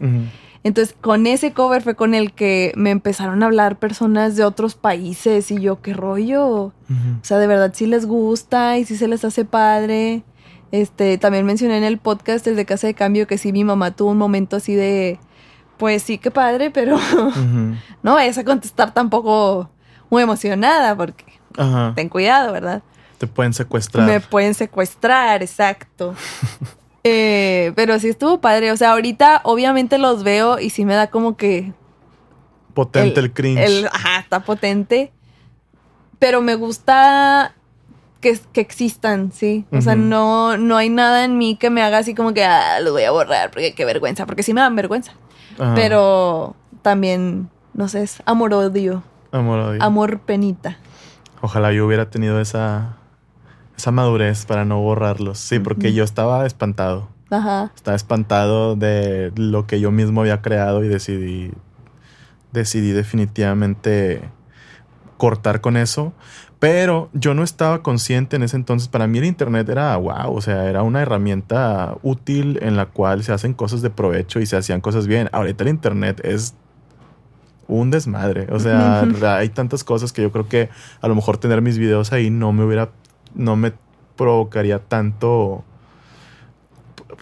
Entonces, con ese cover fue con el que me empezaron a hablar personas de otros países y yo, qué rollo. O sea, de verdad sí les gusta y sí se les hace padre. Este, también mencioné en el podcast el de Casa de Cambio que sí mi mamá tuvo un momento así de pues sí, qué padre, pero no vayas a contestar tampoco muy emocionada porque Ajá. ten cuidado, ¿verdad? Te pueden secuestrar. Me pueden secuestrar, exacto. Eh, pero sí estuvo padre. O sea, ahorita obviamente los veo y sí me da como que Potente el, cringe. el- ajá, está potente. Pero me gusta que, que existan, sí. O sea, no, no hay nada en mí que me haga así como que ah, lo voy a borrar porque qué vergüenza. Porque sí me dan vergüenza. Ajá. Pero también, no sé, es amor-odio. Amor, odio. Amor-penita. Ojalá yo hubiera tenido esa, esa madurez para no borrarlos. Sí, porque yo estaba espantado. Ajá. Estaba espantado de lo que yo mismo había creado y decidí, decidí definitivamente cortar con eso. Pero yo no estaba consciente en ese entonces. Para mí el Internet era wow, o sea, era una herramienta útil en la cual se hacen cosas de provecho y se hacían cosas bien. Ahorita el Internet es un desmadre. O sea, hay tantas cosas que yo creo que a lo mejor tener mis videos ahí no me hubiera, no me provocaría tanto,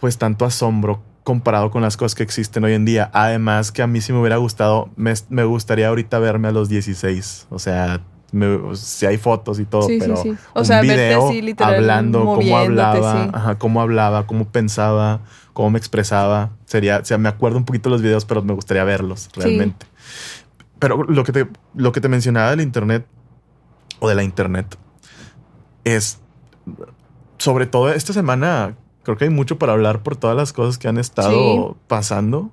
pues tanto asombro comparado con las cosas que existen hoy en día. Además que a mí sí me hubiera gustado, me, me gustaría ahorita verme a los 16. O sea, me- si hay fotos y todo, Sí, sí, pero sí. O un sea, verte video así, literal, hablando, cómo hablaba, sí. ajá, cómo hablaba, cómo pensaba, cómo me expresaba. Sería, o sea, me acuerdo un poquito de los videos, pero me gustaría verlos realmente. Pero lo que te, lo que te mencionaba del internet o de la internet es sobre todo esta semana creo que hay mucho para hablar por todas las cosas que han estado Sí. pasando.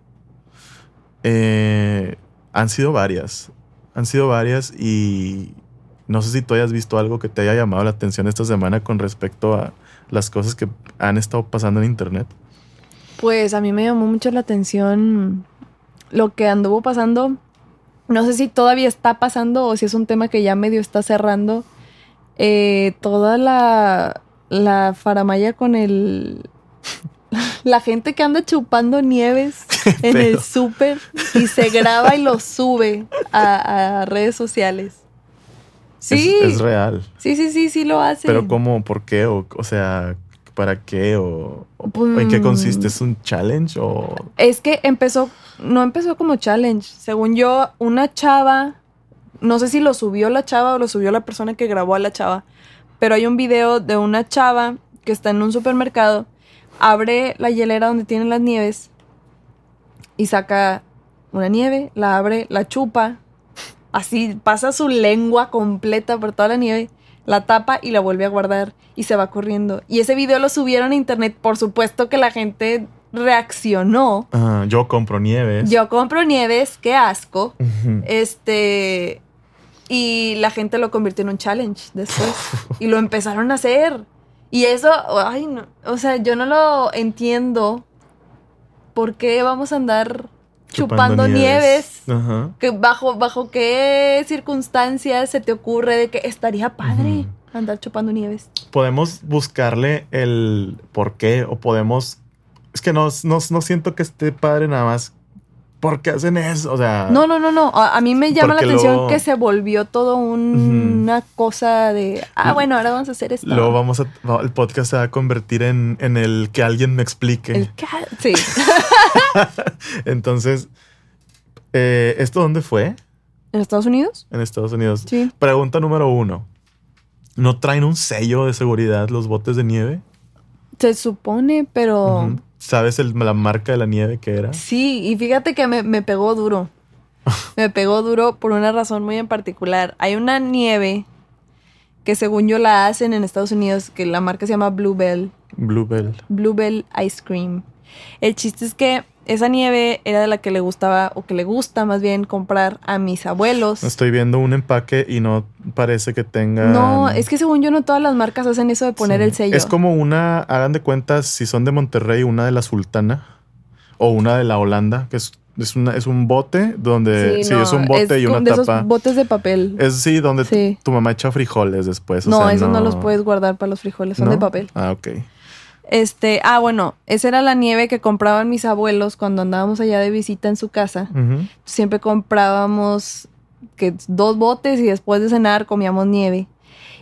Eh, han sido varias. Han sido varias y no sé si tú hayas visto algo que te haya llamado la atención esta semana con respecto a las cosas que han estado pasando en internet. Pues a mí me llamó mucho la atención lo que anduvo pasando. No sé si todavía está pasando o si es un tema que ya medio está cerrando. Eh, toda la, la faramaya con el... La gente que anda chupando nieves en el súper y se graba y lo sube a, a redes sociales. Sí, Es, es real. sí, sí, sí, sí lo hace. Pero cómo, por qué, o, o sea, para qué, o, o en qué Mm. consiste, ¿es un challenge o Es que empezó, no empezó como challenge. Según yo, una chava, no sé si lo subió la chava o lo subió la persona que grabó a la chava, pero hay un video de una chava que está en un supermercado, abre la hielera donde tienen las nieves y saca una nieve, la abre, la chupa, así pasa su lengua completa por toda la nieve, la tapa y la vuelve a guardar y se va corriendo. Y ese video lo subieron a internet, por supuesto que la gente reaccionó. Yo compro nieves? Yo compro nieves, qué asco. Este. Y la gente lo convirtió en un challenge después. y lo empezaron a hacer. Y eso, ay, no. O sea, yo no lo entiendo. ¿Por qué vamos a andar chupando, nieves? Ajá. Que bajo, ¿Bajo qué circunstancias se te ocurre de que estaría padre andar chupando nieves? Podemos buscarle el por qué o podemos... Es que no, no, no siento que esté padre nada más. ¿Por qué hacen eso? O sea... No, no, no, no. A, a mí me llama la atención luego- que se volvió todo un- una cosa de, ah, bueno, ahora vamos a hacer esto. Luego vamos a... El podcast se va a convertir en, en el que alguien me explique. El ca- sí. Entonces, eh, ¿esto dónde fue? ¿En Estados Unidos? En Estados Unidos. Sí. Pregunta número uno. ¿No traen un sello de seguridad los botes de nieve? Se supone, pero. ¿Sabes el- la marca de la nieve que era? sí, y fíjate que me, me pegó duro. me pegó duro por una razón muy en particular. Hay una nieve que según yo la hacen en Estados Unidos, que la marca se llama Bluebell. Bluebell. Bluebell Ice Cream. El chiste es que esa nieve era de la que le gustaba, o que le gusta más bien, comprar a mis abuelos. Estoy viendo un empaque y no parece que tenga. No, es que según yo no todas las marcas hacen eso de poner Sí. el sello. Es como una, hagan de cuentas, si son de Monterrey, una de la Sultana o una de la Holanda, que es, es, una, es un bote donde. Sí, no, es un bote y una de tapa. esos botes de papel. Es sí, donde tu- Sí. Tu, mamá echa frijoles después. o no, sea, esos no los puedes guardar para los frijoles, son ¿no? de papel. Ah, ok. Este, ah, bueno, esa era la nieve que compraban mis abuelos cuando andábamos allá de visita en su casa. Siempre comprábamos que dos botes y después de cenar comíamos nieve.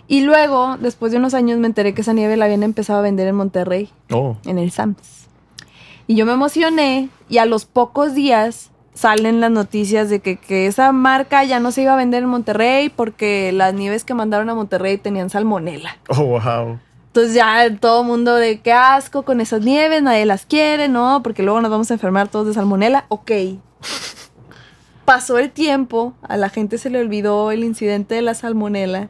Y luego, después de unos años, me enteré que esa nieve la habían empezado a vender en Monterrey, Oh, en el Sams. Y yo me emocioné y a los pocos días salen las noticias de que, que esa marca ya no se iba a vender en Monterrey porque las nieves que mandaron a Monterrey tenían salmonela. oh, wow. Entonces ya todo el mundo de qué asco con esas nieves, nadie las quiere, ¿no? Porque luego nos vamos a enfermar todos de salmonela. Ok. Pasó el tiempo, a la gente se le olvidó el incidente de la salmonela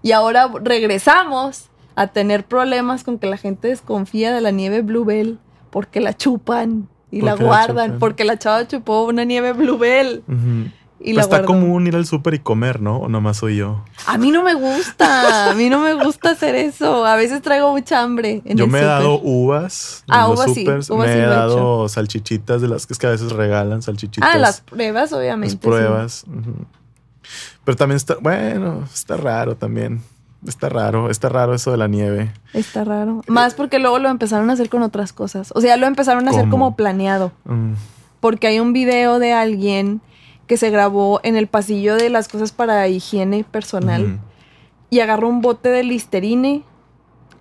y ahora regresamos a tener problemas con que la gente desconfía de la nieve Bluebell porque la chupan y ¿Por la guardan porque la chava chupó una nieve Bluebell Ujú. Y Pues la está común ir al súper y comer, ¿no? O nomás soy yo. A mí no me gusta, a mí no me gusta hacer eso. A veces traigo mucha hambre. En yo el me he dado uvas Ah, uvas sí, supers. uvas me sí he he dado salchichitas de las que es que a veces regalan salchichitas. Ah, las pruebas, obviamente. las pruebas. Pero también está, bueno, está raro también. Está raro, está raro eso de la nieve. Está raro. Más porque luego lo empezaron a hacer con otras cosas. O sea, lo empezaron a hacer como planeado. Mm, Porque hay un video de alguien que se grabó en el pasillo de las cosas para higiene personal y agarró un bote de listerine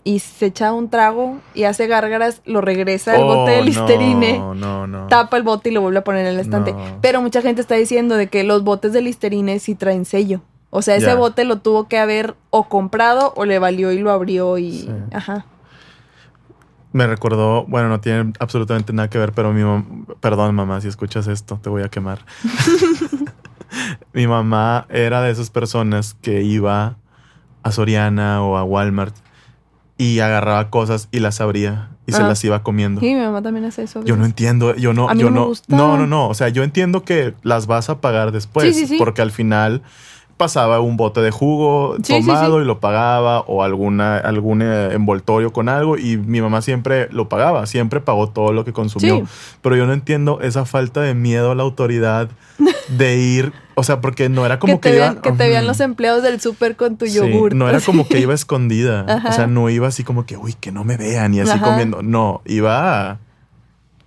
y se echa un trago y hace gárgaras, lo regresa al bote de Oh, listerine. No, no, no. tapa el bote y lo vuelve a poner en el estante. Pero mucha gente está diciendo de que los botes de Listerine sí traen sello. O sea, ese bote lo tuvo que haber o comprado o le valió y lo abrió y... Sí. Ajá. Me recordó, bueno, no tiene absolutamente nada que ver, pero mi mamá, perdón mamá, si escuchas esto, te voy a quemar. mi mamá era de esas personas que iba a Soriana o a Walmart y agarraba cosas y las abría y se Ah. las iba comiendo. Sí, mi mamá también hace eso. Yo no entiendo, yo no, A mí yo no me no, gusta. no, no, no, o sea, yo entiendo que las vas a pagar después, Sí, sí, sí. porque al final pasaba un bote de jugo Sí, tomado sí. y lo pagaba o alguna algún eh, envoltorio con algo y mi mamá siempre lo pagaba, siempre pagó todo lo que consumió, pero yo no entiendo esa falta de miedo a la autoridad de ir, o sea, porque no era como que iba, que te vean los empleados del súper con tu yogur. no era como que iba escondida. Ajá. O sea, no iba así como que, uy, que no me vean y así Ajá. comiendo. No, iba,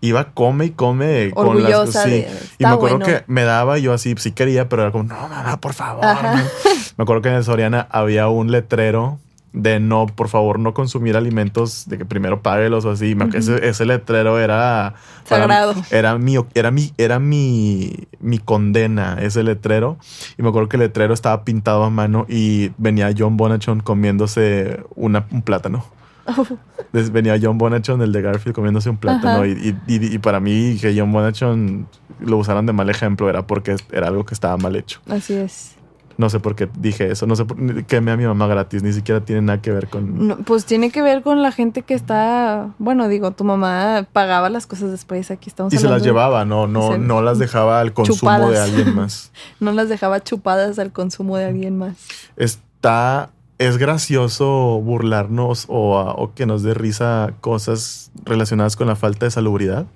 iba come y come con las sí. de- Y me acuerdo bueno. que me daba yo así, sí quería, pero era como, no, mamá, por favor. Ajá. no". Me acuerdo que en el Soriana había un letrero de no, por favor, no consumir alimentos, de que primero páguelos o así. Ese, ese letrero era para- Sagrado. era mi, era mi, era mi, mi condena, ese letrero. Y me acuerdo que el letrero estaba pintado a mano y venía John Bonachon comiéndose una, un plátano. Venía John Bonachon, el de Garfield, comiéndose un plátano. Y, y- y- para mí que John Bonachon lo usaran de mal ejemplo era porque era algo que estaba mal hecho. Así es. No sé por qué dije eso. No sé por quemé a mi mamá gratis. Ni siquiera tiene nada que ver con... No, pues tiene que ver con la gente que está. Bueno, digo, tu mamá pagaba las cosas después. Aquí estamos Y se las de- llevaba, no, no, no las dejaba al consumo de alguien más. No las dejaba chupadas al consumo de alguien más. está. Es gracioso burlarnos o, a- o que nos dé risa cosas relacionadas con la falta de salubridad.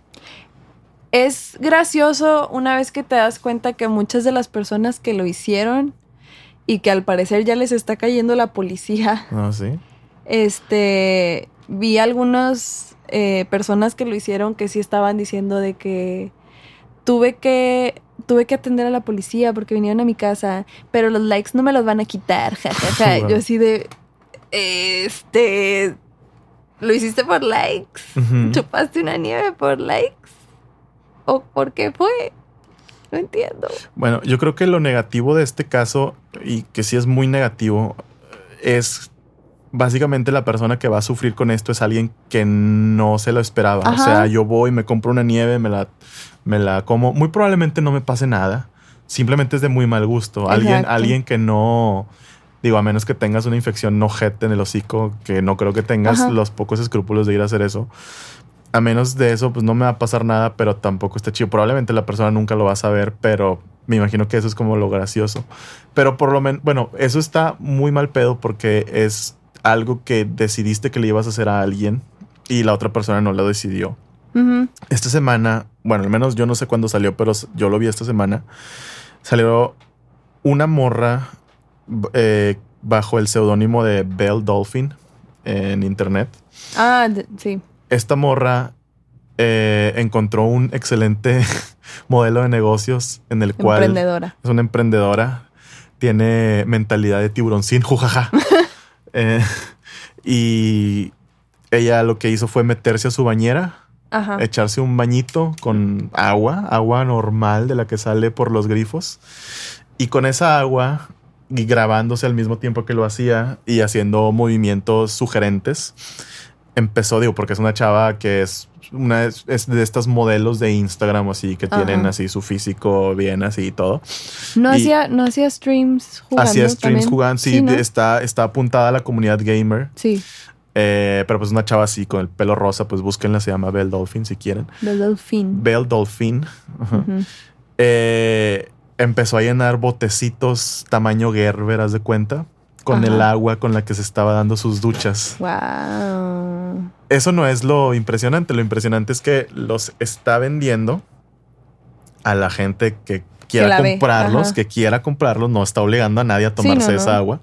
Es gracioso una vez que te das cuenta que muchas de las personas que lo hicieron y que al parecer ya les está cayendo la policía, Ah, sí. este, vi algunas eh, personas que lo hicieron que sí estaban diciendo de que tuve que tuve que atender a la policía porque vinieron a mi casa, pero los likes no me los van a quitar, jajaja. Wow. Yo así de, este, lo hiciste por likes. ¿Chupaste una nieve por likes? ¿O por qué fue? No entiendo. Bueno, yo creo que lo negativo de este caso, y que sí es muy negativo, es básicamente la persona que va a sufrir con esto es alguien que no se lo esperaba. O sea, yo voy, me compro una nieve, me la, me la como. Muy probablemente no me pase nada. Simplemente es de muy mal gusto. Alguien, alguien que no. Digo, a menos que tengas una infección no jete en el hocico, que no creo que tengas Ajá. los pocos escrúpulos de ir a hacer eso. A menos de eso, pues no me va a pasar nada, pero tampoco está chido. Probablemente la persona nunca lo va a saber, pero me imagino que eso es como lo gracioso. Pero por lo menos, bueno, eso está muy mal pedo porque es algo que decidiste que le ibas a hacer a alguien y la otra persona no lo decidió. Esta semana, bueno, al menos yo no sé cuándo salió, pero yo lo vi esta semana. Salió una morra eh, bajo el seudónimo de Belle Dolphin en internet. Ah, sí. Esta morra eh, encontró un excelente modelo de negocios en el cual Emprendedora. es una emprendedora, tiene mentalidad de tiburoncín, jujaja. Eh, y ella lo que hizo fue meterse a su bañera, Ajá. echarse un bañito con agua, agua normal de la que sale por los grifos. Y con esa agua, y grabándose al mismo tiempo que lo hacía y haciendo movimientos sugerentes, empezó, digo, porque es una chava que es una es, es de estas modelos de Instagram así que tienen Ajá. así su físico bien así y todo. No y- hacía, no hacía streams jugando. Hacía streams también? jugando, sí, ¿no? está, está apuntada a la comunidad gamer. Sí, eh, pero pues una chava así con el pelo rosa, pues búsquenla, se llama Belle Dolphin si quieren. The Dolphin. Belle Dolphin. Ajá. Eh, empezó a llenar botecitos tamaño Gerber, haz de cuenta, con Ajá. el agua con la que se estaba dando sus duchas. Wow. Eso no es lo impresionante, lo impresionante es que los está vendiendo a la gente que quiera comprarlos, que quiera comprarlos, no está obligando a nadie a tomarse no, esa no. agua.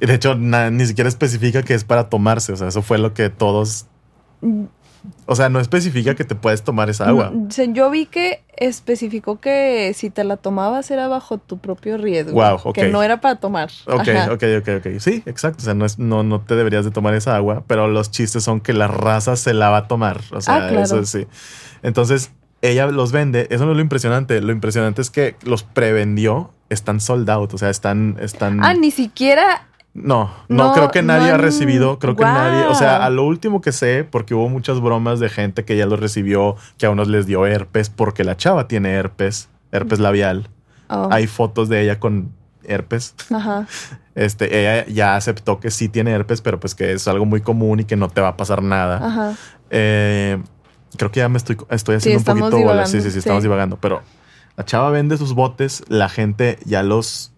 Y de hecho, na- ni siquiera especifica que es para tomarse, o sea, eso fue lo que todos... O sea, no especifica que te puedes tomar esa agua. Sea, yo vi que especificó que si te la tomabas era bajo tu propio riesgo. Guau, ok. Que no era para tomar. Ok, Ajá. ok, ok, ok. Sí, exacto. O sea, no, es, no, no te deberías de tomar esa agua, pero los chistes son que la raza se la va a tomar. O sea, Ah, claro. eso sí. Entonces, ella los vende. Eso no es lo impresionante. Lo impresionante es que los prevendió. Están sold out. O sea, están. están Ah, ni siquiera. No, no, No, creo que nadie no ha recibido, creo que nadie, o sea, a lo último que sé, porque hubo muchas bromas de gente que ya lo recibió, que a unos les dio herpes, porque la chava tiene herpes, herpes labial. Oh, Hay fotos de ella con herpes. Ajá. Este, ella ya aceptó que sí tiene herpes, pero pues que es algo muy común y que no te va a pasar nada. Ajá. Eh, creo que ya me estoy, estoy haciendo un poquito bola. Sí, sí, sí, estamos divagando. Pero la chava vende sus botes, la gente ya los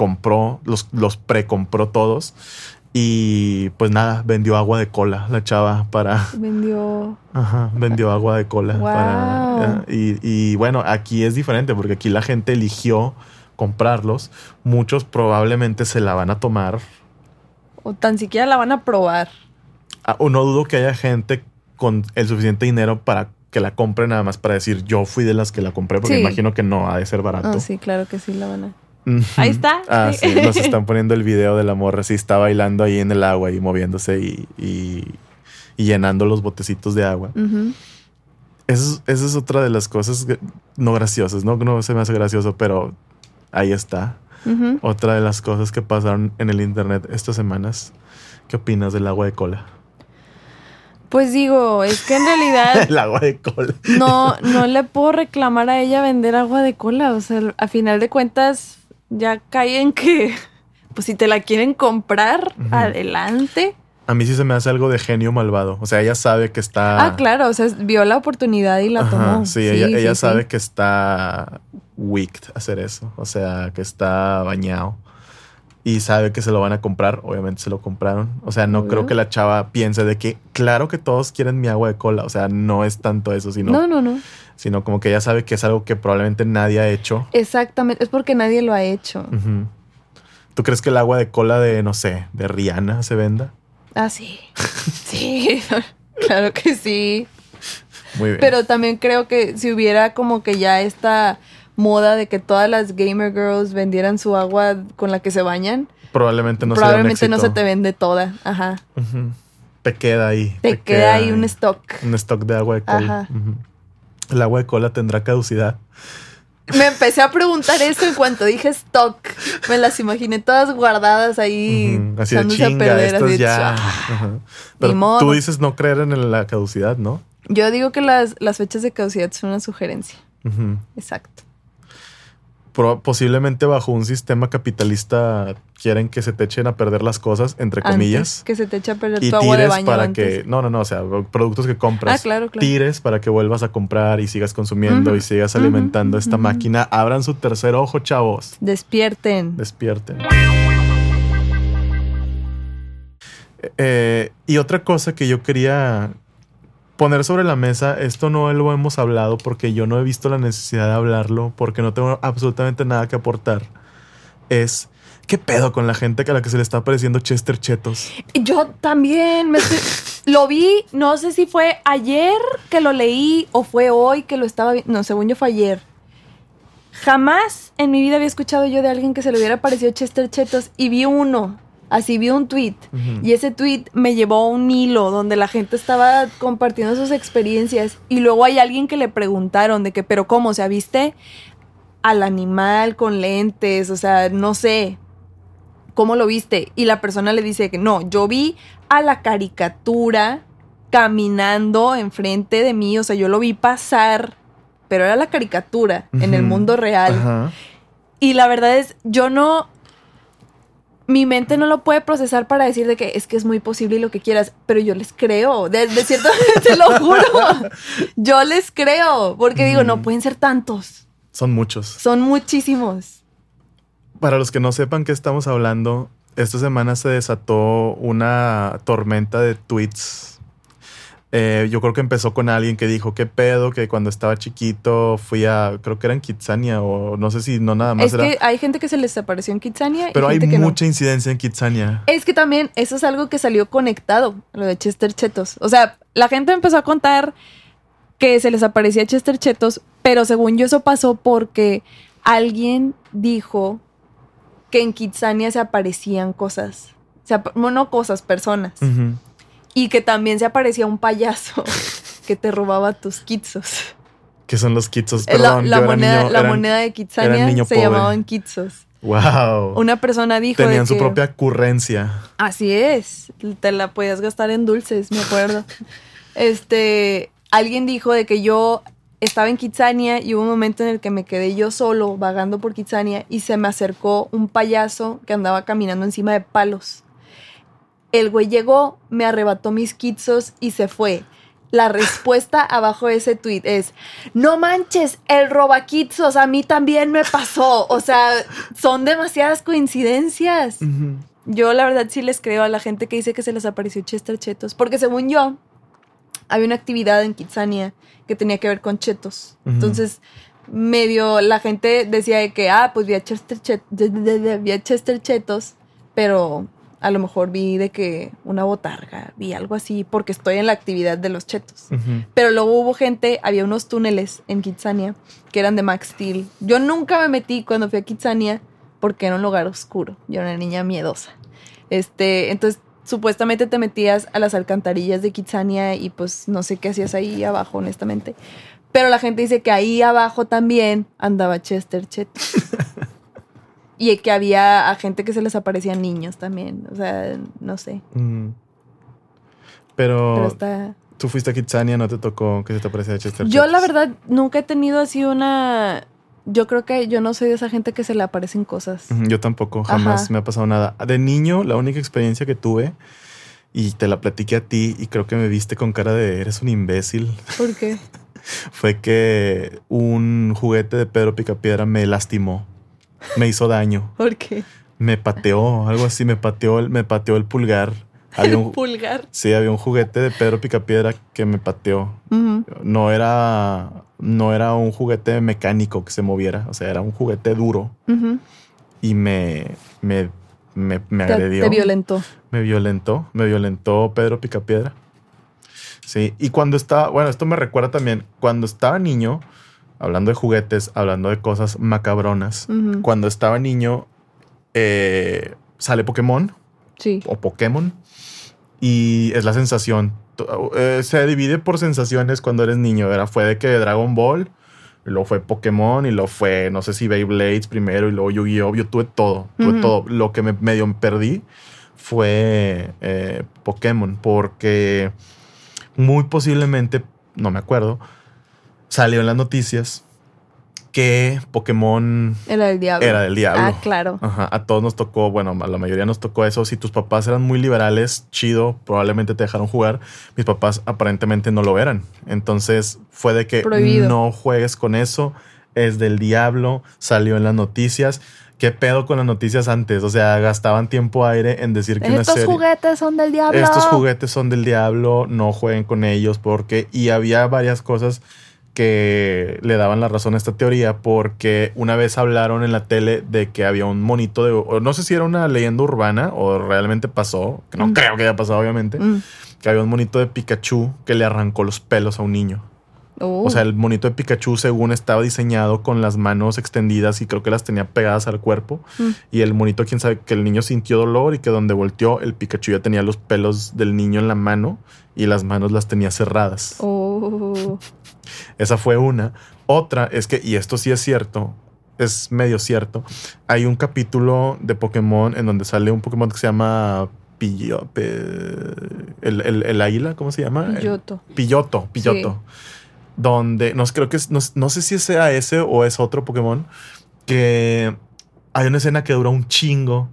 compró, los, los precompró todos. Y pues nada, vendió agua de cola la chava para. Vendió. Ajá, vendió agua de cola. Wow. Para, y, y bueno, aquí es diferente porque aquí la gente eligió comprarlos. Muchos probablemente se la van a tomar. O tan siquiera la van a probar. Ah, o no dudo que haya gente con el suficiente dinero para que la compre nada más para decir yo fui de las que la compré porque Sí. imagino que no ha de ser barato. Ah, sí, claro que sí la van a. Ahí está. Ah, sí, nos están poniendo el video de la morra, sí, está bailando ahí en el agua y moviéndose y, y- y llenando los botecitos de agua. Ujú. Esa es, esa es otra de las cosas que- no graciosas, ¿no? No se me hace gracioso, pero ahí está. Otra de las cosas que pasaron en el internet estas semanas. ¿Qué opinas del agua de cola? Pues digo, es que en realidad el agua de cola. no, no le puedo reclamar a ella vender agua de cola. O sea, a final de cuentas, ya cae en que, pues si te la quieren comprar, adelante. A mí sí se me hace algo de genio malvado. O sea, ella sabe que está. Ah, claro, o sea, vio la oportunidad y la Ajá, tomó. sí, ella, ella sí, sabe que está wicked hacer eso. O sea, que está bañado. Y sabe que se lo van a comprar. Obviamente se lo compraron. O sea, no Obvio. creo que la chava piense de que, claro que todos quieren mi agua de cola. O sea, no es tanto eso, sino, No, no, no. sino como que ella sabe que es algo que probablemente nadie ha hecho. Exactamente, es porque nadie lo ha hecho. ¿Tú crees que el agua de cola de, no sé, de Rihanna se venda? Ah, sí. Sí, claro que sí. Muy bien. Pero también creo que si hubiera como que ya esta moda de que todas las gamer girls vendieran su agua con la que se bañan, probablemente no probablemente no se te vende toda. Ajá. Te queda ahí. Te, queda ahí un stock. un stock de agua de cola. Ajá. El agua de cola tendrá caducidad. Me empecé a preguntar eso en cuanto dije stock. Me las imaginé todas guardadas ahí, Ujú. Así de echándose a chinga, perder. así. Pero modo. tú dices no creer en la caducidad, ¿no? Yo digo que las, las fechas de caducidad son una sugerencia. Exacto. Posiblemente bajo un sistema capitalista quieren que se te echen a perder las cosas, entre Antes comillas. que se te eche a perder Y tu agua de tires baño para antes. que. No, no, no. O sea, productos que compras. Ah, claro, claro. Tires para que vuelvas a comprar y sigas consumiendo y sigas alimentando esta máquina. Abran su tercer ojo, chavos. Despierten. Despierten. Eh, y otra cosa que yo quería poner sobre la mesa, esto no lo hemos hablado porque yo no he visto la necesidad de hablarlo porque no tengo absolutamente nada que aportar, es qué pedo con la gente a la que se le está apareciendo Chester Chetos. Yo también me estoy- lo vi, no sé si fue ayer que lo leí o fue hoy que lo estaba viendo. No, según yo fue ayer. Jamás en mi vida había escuchado yo de alguien que se le hubiera parecido Chester Chetos y vi uno. Así vi un tweet. Y ese tweet me llevó a un hilo donde la gente estaba compartiendo sus experiencias. Y luego hay alguien que le preguntaron de que, pero ¿cómo? O sea, ¿viste al animal con lentes? O sea, no sé. ¿Cómo lo viste? Y la persona le dice que no, yo vi a la caricatura caminando enfrente de mí. O sea, yo lo vi pasar. Pero era la caricatura en el mundo real. Y la verdad es, yo no. Mi mente no lo puede procesar para decir de que es que es muy posible y lo que quieras, pero yo les creo. De, de cierto, te lo juro. Yo les creo. Porque digo, no pueden ser tantos. Son muchos. Son muchísimos. Para los que no sepan qué estamos hablando, esta semana se desató una tormenta de tweets. Eh, yo creo que empezó con alguien que dijo, qué pedo, que cuando estaba chiquito fui a, creo que era en Kitsania o no sé si no nada más Es era. que hay gente que se les apareció en Kitsania pero y hay gente que no. mucha incidencia en Kitsania. Es que también eso es algo que salió conectado, lo de Chester Chetos. O sea, la gente empezó a contar que se les aparecía Chester Chetos, pero según yo eso pasó porque alguien dijo que en Kitsania se aparecían cosas. Se ap- no, cosas, personas. Ujú. Y que también se aparecía un payaso que te robaba tus kitsos. ¿Qué son los kitsos? Eh, la, Perdón, la yo era moneda, niño- la eran- moneda de Kitsania se pobre. llamaban kitsos. Wow. Una persona dijo Tenían de su que- propia currencia. Así es, te la podías gastar en dulces, me acuerdo. este, alguien dijo de que yo estaba en Kitsania y hubo un momento en el que me quedé yo solo vagando por Kitsania y se me acercó un payaso que andaba caminando encima de palos. El güey llegó, me arrebató mis kitsos y se fue. La respuesta abajo de ese tweet es: No manches, el robaquitzos a mí también me pasó. O sea, son demasiadas coincidencias. Yo la verdad sí les creo a la gente que dice que se les apareció Chester Chetos, porque según yo, había una actividad en Kitsania que tenía que ver con chetos. Entonces, medio la gente decía de que, ah, pues vi a Chester, Chet- vi a Chester Chetos, pero a lo mejor vi de que una botarga, vi algo así, porque estoy en la actividad de los chetos. Pero luego hubo gente, había unos túneles en Kitsania que eran de Max Steel. Yo nunca me metí cuando fui a Kitsania porque era un lugar oscuro. Yo era una niña miedosa. Este, entonces supuestamente te metías a las alcantarillas de Kitsania y pues no sé qué hacías ahí abajo, honestamente. Pero la gente dice que ahí abajo también andaba Chester Chet. y que había a gente que se les aparecían niños también. O sea, no sé. Mm. Pero, Pero está. tú fuiste a Kitsania, no te tocó que se te apareciera Chester Yo la verdad nunca he tenido así una... Yo creo que yo no soy de esa gente que se le aparecen cosas. Yo tampoco, jamás Ajá. me ha pasado nada. De niño, la única experiencia que tuve, y te la platiqué a ti, y creo que me viste con cara de eres un imbécil, ¿Por qué? fue que un juguete de Pedro Picapiedra me lastimó, me hizo daño, ¿Por qué? me pateó, algo así, me pateó el, me pateó el pulgar. Había un, Pulgar. sí, había un juguete de Pedro Picapiedra que me pateó. No era, no era un juguete mecánico que se moviera, o sea, era un juguete duro y me, me, me, me Te, agredió. te violentó. Me violentó, me violentó Pedro Picapiedra. Sí, y cuando estaba, bueno, esto me recuerda también, cuando estaba niño, hablando de juguetes, hablando de cosas macabronas, cuando estaba niño, eh, sale Pokémon Sí. o Pokémon y es la sensación. Eh, se divide por sensaciones cuando eres niño. Era, fue de que Dragon Ball, luego fue Pokémon y luego fue, no sé si Beyblades primero y luego Yu-Gi-Oh! Yo tuve todo, tuve todo. Lo que me medio perdí fue eh, Pokémon porque muy posiblemente, no me acuerdo, salió en las noticias que Pokémon Era del diablo. era del diablo. Ah, claro. Ajá, a todos nos tocó, bueno, a la mayoría nos tocó eso. Si tus papás eran muy liberales, chido, probablemente te dejaron jugar. Mis papás aparentemente no lo eran. Entonces fue de que Prohibido. no juegues con eso, es del diablo, salió en las noticias. ¿Qué pedo con las noticias antes? O sea, gastaban tiempo aire en decir que una Estos juguetes son del diablo. Estos juguetes son del diablo, no jueguen con ellos porque... Y había varias cosas que le daban la razón a esta teoría porque una vez hablaron en la tele de que había un monito de... o no sé si era una leyenda urbana o realmente pasó, que no Mm. creo que haya pasado obviamente, Mm. que había un monito de Pikachu que le arrancó los pelos a un niño. Oh. O sea, el monito de Pikachu según estaba diseñado con las manos extendidas y creo que las tenía pegadas al cuerpo. Mm. Y el monito, quién sabe, que el niño sintió dolor y que donde volteó, el Pikachu ya tenía los pelos del niño en la mano y las manos las tenía cerradas. Oh. Esa fue una. Otra es que, y esto sí es cierto, es medio cierto, hay un capítulo de Pokémon en donde sale un Pokémon que se llama Pillo, el, el- el águila, ¿cómo se llama? El- Pilloto. Pilloto, Pilloto. Donde, no, creo que es- no, no sé si sea ese o es otro Pokémon, que hay una escena que dura un chingo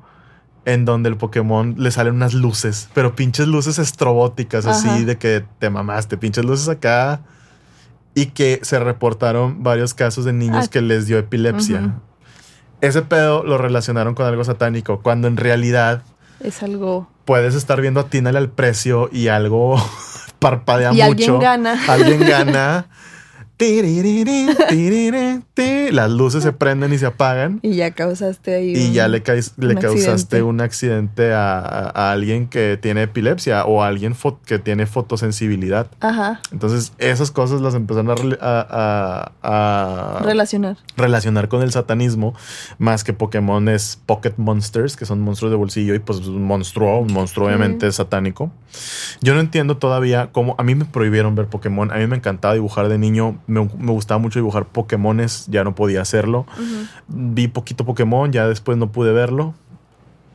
en donde el Pokémon le salen unas luces, pero pinches luces estrobóticas, así de que te mamaste, pinches luces acá. Y que se reportaron varios casos de niños Ah. que les dio epilepsia. Ese pedo lo relacionaron con algo satánico, cuando en realidad Es algo. puedes estar viendo atínale al precio y algo parpadea y mucho. alguien gana. Alguien gana. Las luces se prenden y se apagan. Y ya causaste ahí. Y un- ya le, le un causaste accidente. un accidente a, a- a alguien que tiene epilepsia o a alguien que tiene fotosensibilidad. Ajá. Entonces, esas cosas las empezaron a, rel- a- a- a Relacionar. relacionar con el satanismo, más que Pokémon es Pocket Monsters, que son monstruos de bolsillo, y pues un monstruo, un monstruo obviamente satánico. Yo no entiendo todavía cómo, a mí me prohibieron ver Pokémon, a mí me encantaba dibujar de niño, me, me gustaba mucho dibujar Pokémones, ya no podía hacerlo. Vi poquito Pokémon, ya después no pude verlo.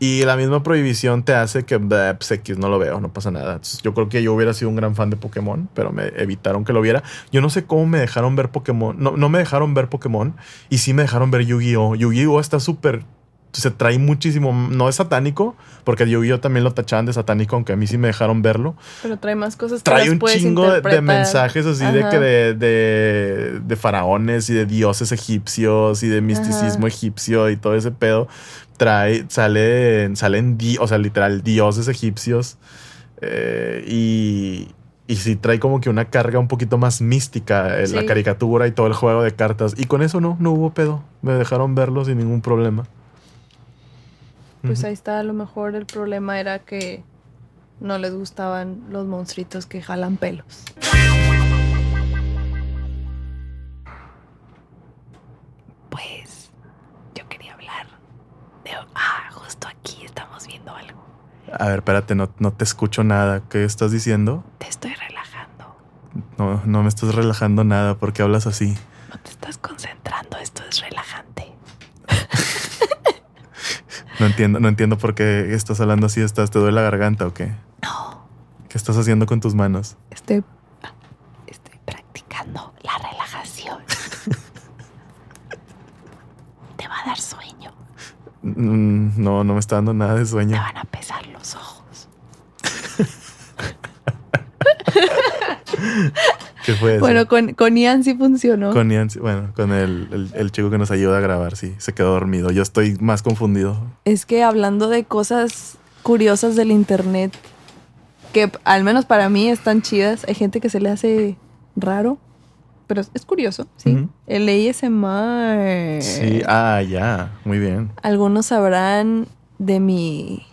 Y la misma prohibición te hace que, pues X, no lo veo, no pasa nada. Entonces, yo creo que yo hubiera sido un gran fan de Pokémon, pero me evitaron que lo viera. Yo no sé cómo me dejaron ver Pokémon. No, no me dejaron ver Pokémon y sí me dejaron ver Yu-Gi-Oh! Yu-Gi-Oh! está súper... Se trae muchísimo... No es satánico, porque Yu-Gi-Oh! también lo tachaban de satánico, aunque a mí sí me dejaron verlo. Pero trae más cosas Trae un chingo de, mensajes así de que de, de, de faraones y de dioses egipcios y de misticismo Ajá. egipcio y todo ese pedo. Trae, sale, salen, di- o sea, literal, dioses egipcios. eh, y, y sí trae como que una carga un poquito más mística, eh, la caricatura y todo el juego de cartas. Y con eso no, no hubo pedo. Me dejaron verlo sin ningún problema. Pues ahí está, a lo mejor el problema era que no les gustaban los monstruitos que jalan pelos. Pues yo quería hablar de... Ah, justo aquí estamos viendo algo. A ver, espérate, no, no te escucho nada. ¿Qué estás diciendo? Te estoy relajando. No, no me estás relajando nada porque hablas así. No te estás concentrando. Esto es relajante. No entiendo, no entiendo por qué estás hablando así. ¿Estás, ¿Te duele la garganta o qué? No, ¿Qué estás haciendo con tus manos? Este, estoy practicando la relajación. te va a dar sueño. Mm, No, no me está dando nada de Te sueño. van a pesar los ojos. ¿Qué fue eso? bueno, con, con Ian sí funcionó. con Ian, sí, bueno, con el, el- el chico que nos ayuda a grabar, sí, se quedó dormido. Yo estoy más confundido. Es que hablando de cosas curiosas del internet, que al menos para mí están chidas, hay gente que se le hace raro, pero es, curioso, sí. El ASMR. Sí, ah, ya, muy bien. Algunos sabrán de mi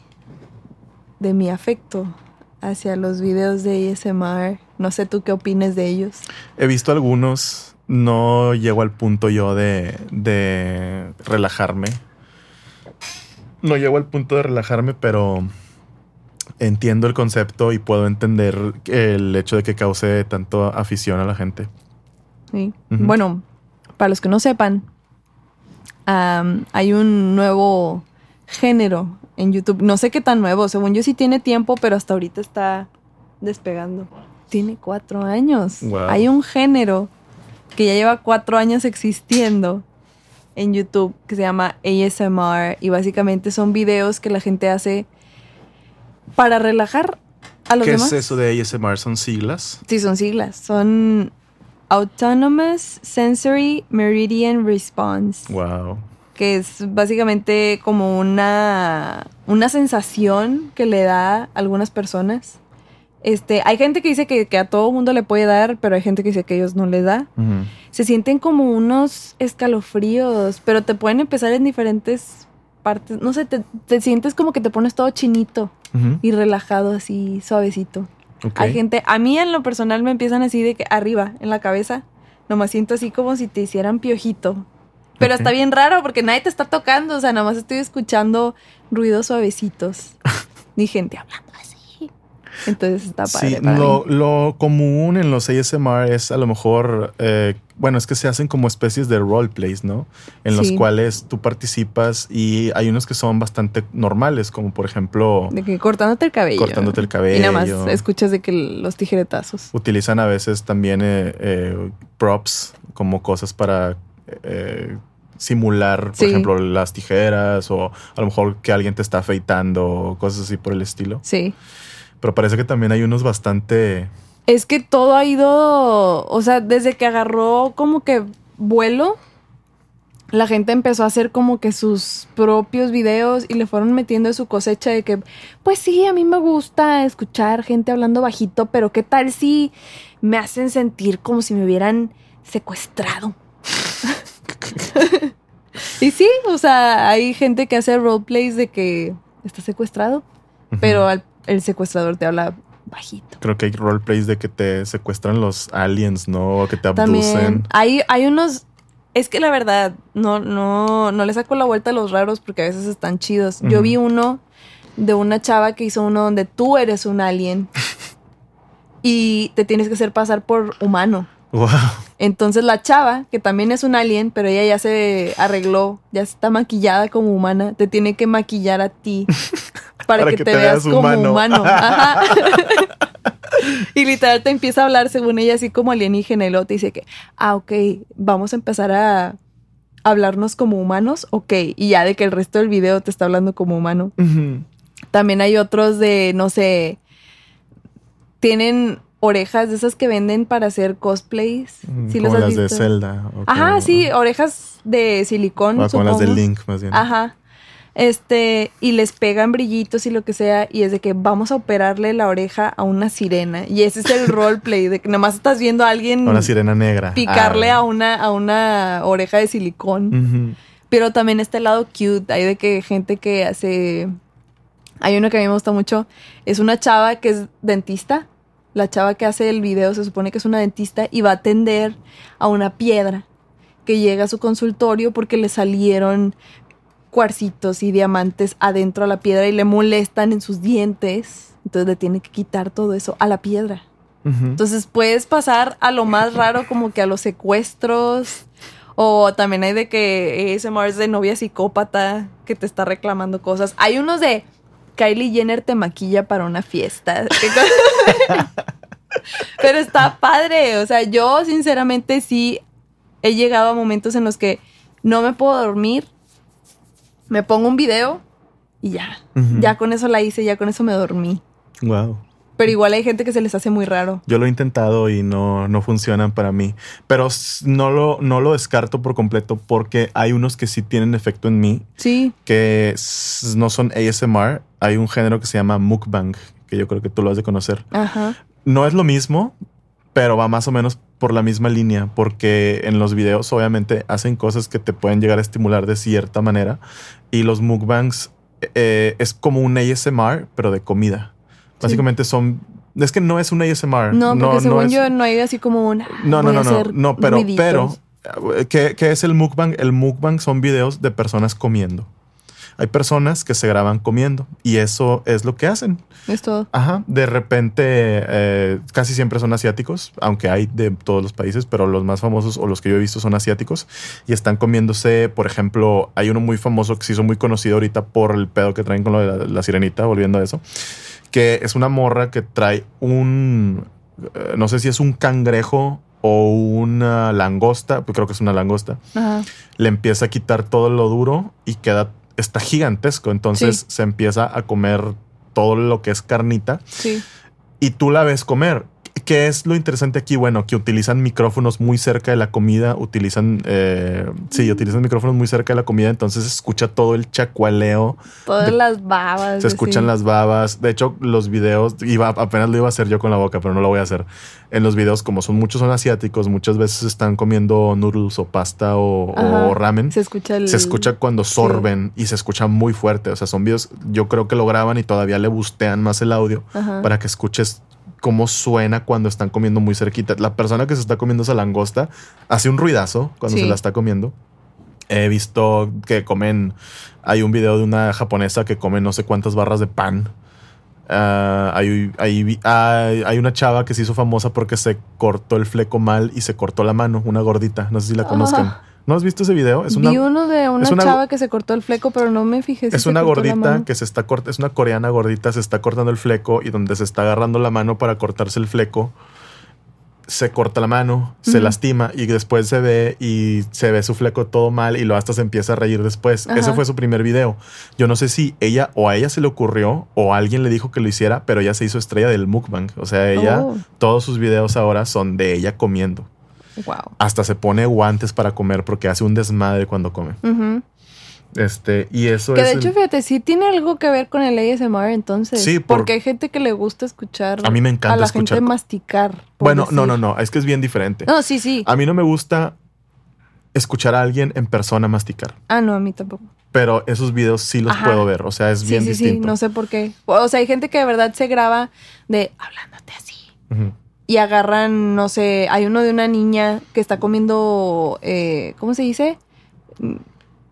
de mi afecto hacia los videos de ASMR. No sé tú qué opines de ellos. He visto algunos, no llego al punto yo de, de relajarme. No llego al punto de relajarme, pero entiendo el concepto y puedo entender el hecho de que cause tanto afición a la gente. Sí. Bueno, para los que no sepan, hay un nuevo género en YouTube. No sé qué tan nuevo, según yo sí tiene tiempo, pero hasta ahorita está despegando. Tiene cuatro años. Wow. Hay un género que ya lleva cuatro años existiendo en YouTube que se llama ASMR y básicamente son videos que la gente hace para relajar a los ¿Qué demás. es eso de ASMR? ¿Son siglas? Sí, son siglas. Son Autonomous Sensory Meridian Response, Wow. que es básicamente como una, una sensación que le da a algunas personas. Este, hay gente que dice que, que a todo mundo le puede dar, pero hay gente que dice que a ellos no les da. Se sienten como unos escalofríos, pero te pueden empezar en diferentes partes. No sé, te, te sientes como que te pones todo chinito y relajado así, suavecito. Hay gente, a mí en lo personal me empiezan así de que arriba, en la cabeza, nomás siento así como si te hicieran piojito. Pero está bien raro porque nadie te está tocando, o sea, nomás estoy escuchando ruidos suavecitos. Ni gente hablando. Entonces está padre. Sí, para lo, mí. lo común en los ASMR es a lo mejor, eh, bueno, es que se hacen como especies de roleplays, ¿no? En los cuales tú participas y hay unos que son bastante normales, como por ejemplo, De que cortándote el cabello. cortándote el cabello. Y nada más escuchas de que los tijeretazos. Utilizan a veces también eh, eh, props como cosas para eh, simular, por Sí. ejemplo, las tijeras o a lo mejor que alguien te está afeitando o cosas así por el estilo. Sí. Pero parece que también hay unos bastante... Es que todo ha ido, o sea, desde que agarró como que vuelo, la gente empezó a hacer como que sus propios videos y le fueron metiendo su cosecha de que, pues sí, a mí me gusta escuchar gente hablando bajito, pero ¿qué tal si me hacen sentir como si me hubieran secuestrado? y sí, o sea, hay gente que hace roleplays de que está secuestrado, pero al- el secuestrador te habla bajito. Creo que hay roleplays de que te secuestran los aliens, ¿no? O que te abducen. También hay, hay unos. Es que la verdad, no, no, no le saco la vuelta a los raros porque a veces están chidos. Yo vi uno de una chava que hizo uno donde tú eres un alien y te tienes que hacer pasar por humano. Wow. Entonces la chava, que también es un alien, pero ella ya se arregló, ya está maquillada como humana, te tiene que maquillar a ti para, que, te, veas, como humano. humano. Ajá. y literal te empieza a hablar según ella así como alienígena y luego te dice que, ah, ok, vamos a empezar a hablarnos como humanos, ok, y ya de que el resto del video te está hablando como humano. También hay otros de, no sé, tienen orejas de esas que venden para hacer cosplays. Mm, ¿Sí como los has las de? Zelda. Ajá, sí, orejas de silicón. o como las de. Link, más bien. Ajá. Este, y les pegan brillitos y lo que sea, y es de que vamos a operarle la oreja a una sirena. Y ese es el roleplay, de que nomás estás viendo a alguien Una sirena negra. picarle Ah. a una, a una oreja de silicón. Pero también está el lado cute. Hay de que gente que hace. Hay uno que a mí me gusta mucho. Es una chava que es dentista. La chava que hace el video se supone que es una dentista y va a atender a una piedra que llega a su consultorio porque le salieron cuarcitos y diamantes adentro a la piedra y le molestan en sus dientes. Entonces le tiene que quitar todo eso a la piedra. Ujú. Entonces puedes pasar a lo más raro como que a los secuestros. O también hay de que ASMR es de novia psicópata que te está reclamando cosas. Hay unos de Kylie Jenner te maquilla para una fiesta. Pero está padre. O sea, yo sinceramente sí he llegado a momentos en los que no me puedo dormir. Me pongo un video y ya. Ya con eso la hice, ya con eso me dormí. Wow. Pero igual hay gente que se les hace muy raro. Yo lo he intentado y no, no funcionan para mí. Pero no lo, no lo descarto por completo porque hay unos que sí tienen efecto en mí Sí. que no son ASMR. Hay un género que se llama mukbang, que yo creo que tú lo has de conocer. Ajá. No es lo mismo, pero va más o menos por la misma línea, porque en los videos obviamente hacen cosas que te pueden llegar a estimular de cierta manera y los mukbangs eh, es como un ASMR, pero de comida. Básicamente son... Es que no es un ASMR. No, porque según es- yo no hay así como una. no, no, no, no, no, pero, ruiditos. pero, eh, ¿qué, qué es el mukbang? El mukbang son videos de personas comiendo. Hay personas que se graban comiendo y eso es lo que hacen. Es todo. Ajá, de repente eh, casi siempre son asiáticos, aunque hay de todos los países, pero los más famosos o los que yo he visto son asiáticos y están comiéndose, por ejemplo, hay uno muy famoso que se hizo muy conocido ahorita por el pedo que traen con lo de la, la sirenita, volviendo a eso, que es una morra que trae un, eh, no sé si es un cangrejo o una langosta, pues creo que es una langosta, Ajá. le empieza a quitar todo lo duro y queda, está gigantesco, entonces Sí. se empieza a comer todo lo que es carnita Sí. y tú la ves comer. ¿Qué es lo interesante aquí? Bueno, que utilizan micrófonos muy cerca de la comida, utilizan, eh, sí, utilizan micrófonos muy cerca de la comida, entonces se escucha todo el chacualeo, Todas De- las babas. se escuchan así. las babas. De hecho, los videos, iba, apenas lo iba a hacer yo con la boca, pero no lo voy a hacer. En los videos, como son muchos son asiáticos, muchas veces están comiendo noodles o pasta o, Ajá. o ramen. Se escucha el. Se escucha cuando sorben y se escucha muy fuerte. O sea, son videos, yo creo que lo graban y todavía le bustean más el audio Ajá. para que escuches cómo suena cuando están comiendo muy cerquita. La persona que se está comiendo esa langosta hace un ruidazo cuando Sí. se la está comiendo. He visto que comen, hay un video de una japonesa que come no sé cuántas barras de pan. Ah, hay, hay, hay- hay una chava que se hizo famosa porque se cortó el fleco mal y se cortó la mano, una gordita. No sé si la conozcan. Ah. ¿No has visto ese video? Es una, Vi uno de una, chava que se cortó el fleco, pero no me fijé. si es se una gordita que se está cortando, es una coreana gordita, se está cortando el fleco y donde se está agarrando la mano para cortarse el fleco, se corta la mano, se lastima y después se ve y se ve su fleco todo mal y lo hasta se empieza a reír después. Ajá. Ese fue su primer video. Yo no sé si ella o a ella se le ocurrió o alguien le dijo que lo hiciera, pero ella se hizo estrella del mukbang. O sea, ella, Oh. todos sus videos ahora son de ella comiendo. Wow. Hasta se pone guantes para comer porque hace un desmadre cuando come. Este, y eso Que es de el- hecho, fíjate, sí tiene algo que ver con el ASMR entonces. Sí, por- porque hay gente que le gusta escuchar. A mí me encanta a la escuchar gente masticar. Bueno, no, decir. no, no, es que es bien diferente. No, sí, sí. A mí no me gusta escuchar a alguien en persona masticar, Ah, no, a mí tampoco. pero esos videos sí los Ajá. puedo ver, o sea, es Sí, bien sí, sí, distinto. no sé por qué. O sea, hay gente que de verdad se graba de hablándote así. Ujú. Y agarran, no sé, hay uno de una niña que está comiendo, eh, ¿cómo se dice? M-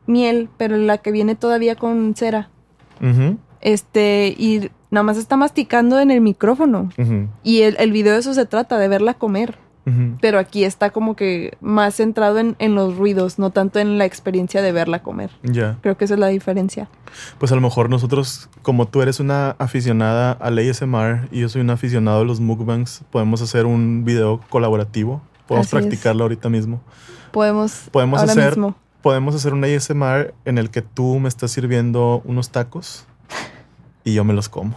Miel, pero la que viene todavía con cera. Este, y nada más está masticando en el micrófono. Y el, el video de eso se trata, de verla comer. Pero aquí está como que más centrado en, en los ruidos, no tanto en la experiencia de verla comer. Ya. Creo que esa es la diferencia. Pues a lo mejor nosotros, como tú eres una aficionada al ASMR y yo soy un aficionado a los mukbangs, podemos hacer un video colaborativo. Podemos Así es. practicarlo ahorita mismo. Podemos, Podemos ahora hacer- mismo. Podemos hacer un ASMR en el que tú me estás sirviendo unos tacos y yo me los como.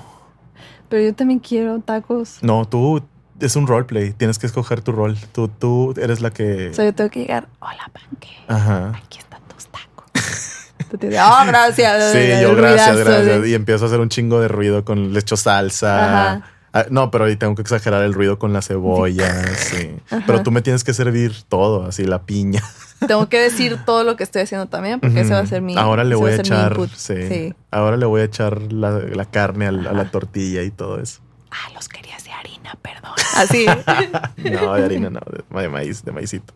Pero yo también quiero tacos. No, tú es un roleplay. Tienes que escoger tu rol. Tú, tú eres la que. O sea, yo tengo que llegar. Hola, Panque. Ajá. Aquí están tus tacos. tú te dices, Oh, gracias. Sí, yo gracias, gracias. Y empiezo a hacer un chingo de ruido con le echo salsa. Ajá. Ah, no, pero ahí tengo que exagerar el ruido con la cebolla, sí. Pero tú me tienes que servir todo, así la piña. Tengo que decir todo lo que estoy haciendo también, porque ese va a ser mi. Ahora le voy a echar, sí. Sí. Ahora le voy a echar la, la carne a, la tortilla y todo eso. Ah, los harina, perdón. Así. No, de harina, no, de, de maíz, de maicito.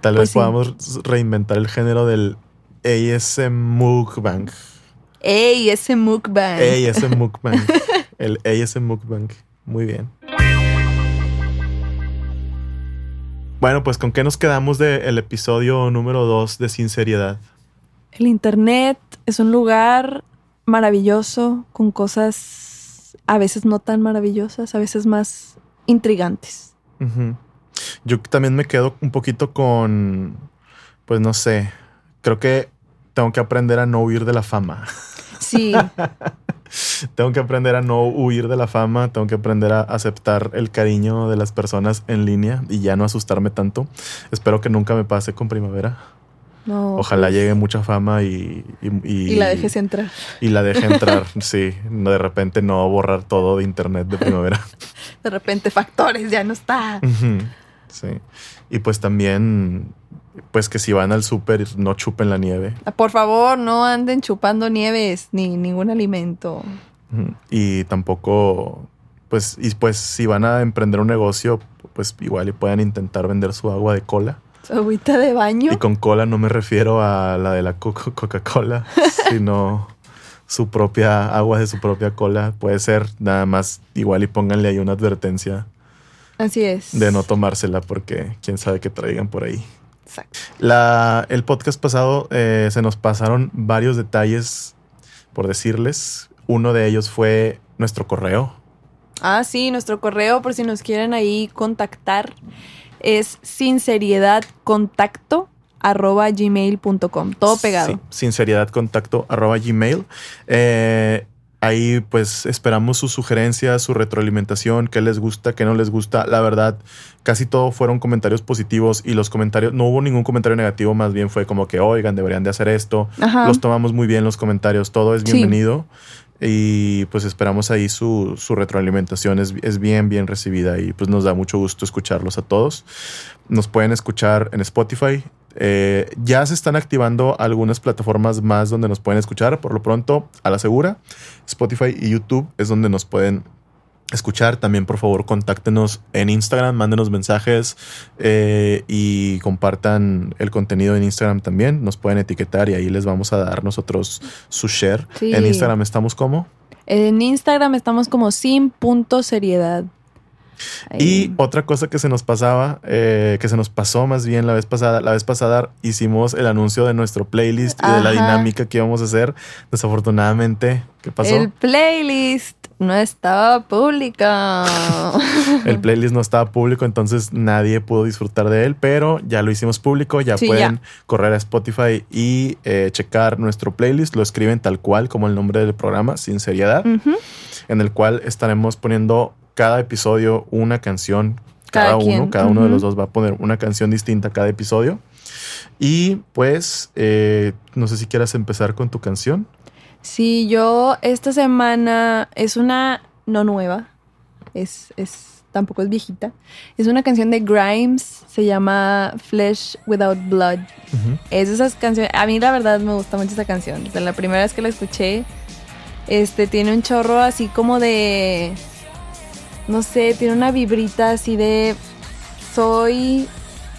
Tal Pues vez sí. podamos reinventar el género del ASM mukbang. Ese mukbang. ASM mukbang. El ASM mukbang. Muy bien. Bueno, pues ¿con qué nos quedamos del episodio número 2 de Sinceridad? El internet es un lugar maravilloso con cosas a veces no tan maravillosas, a veces más intrigantes. Yo también me quedo un poquito con, pues no sé, creo que tengo que aprender a no huir de la fama. Sí, tengo que aprender a no huir de la fama, tengo que aprender a aceptar el cariño de las personas en línea y ya no asustarme tanto. Espero que nunca me pase con primavera. No. Ojalá pues, llegue mucha fama y, y, Y la dejes entrar. y la deje entrar. sí, no, de repente no borrar todo de internet de primavera. De repente, factores, ya no está. Sí. Y pues también, pues que si van al súper, no chupen la nieve. Por favor, no anden chupando nieves ni ningún alimento. Y tampoco, pues, y pues si van a emprender un negocio, pues igual y puedan intentar vender su agua de cola. Su agüita de baño. Y con cola no me refiero a la de la Co- Coca-Cola, sino su propia agua de su propia cola. Puede ser nada más igual y pónganle ahí una advertencia Así es. de no tomársela porque quién sabe qué traigan por ahí. Exacto. La, el podcast pasado eh, se nos pasaron varios detalles por decirles. Uno de ellos fue nuestro correo. Ah, sí, nuestro correo, por si nos quieren ahí contactar, es sinceriedadcontacto arroba gmail.com. Todo pegado. Sí, sinceridad contacto arroba gmail. Eh, ahí pues esperamos sus sugerencias, su retroalimentación, qué les gusta, qué no les gusta. La verdad, casi todo fueron comentarios positivos y los comentarios, no hubo ningún comentario negativo, más bien fue como que, oigan, deberían de hacer esto. Ajá. Los tomamos muy bien los comentarios, todo es Sí. Y pues esperamos ahí su, su retroalimentación, es, es bien, bien recibida y pues nos da mucho gusto escucharlos a todos. Nos pueden escuchar en Spotify. Eh, ya se están activando algunas plataformas más donde nos pueden escuchar. Por lo pronto, a la segura, Spotify y YouTube es donde nos pueden escuchar. También, por favor, contáctenos en Instagram, mándenos mensajes eh, y compartan el contenido en Instagram también. Nos pueden etiquetar y ahí les vamos a dar nosotros su share. Sí. En Instagram estamos como. En Instagram estamos como sin.seriedad. Ahí. Y otra cosa que se nos pasaba, eh, que se nos pasó más bien la vez pasada, la vez pasada hicimos el anuncio de nuestro playlist y de la dinámica que íbamos a hacer. Desafortunadamente, ¿qué pasó? El playlist no estaba público. El playlist no estaba público, entonces nadie pudo disfrutar de él, pero ya lo hicimos público. Ya Sí, pueden ya. correr a Spotify y eh, checar nuestro playlist. Lo escriben tal cual como el nombre del programa, Sinceridad, Ujú. en el cual estaremos poniendo cada episodio una canción. Cada, Cada uno, quien, cada uno de los dos va a poner una canción distinta cada episodio. Y pues, eh, no sé si quieras empezar con tu canción. Sí, yo esta semana es una no nueva, es, es tampoco es viejita. Es una canción de Grimes, se llama Flesh Without Blood. Ujú. Es de esas canciones, a mí la verdad me gusta mucho esa canción. Desde la primera vez que la escuché, este tiene un chorro así como de no sé, tiene una vibrita así de soy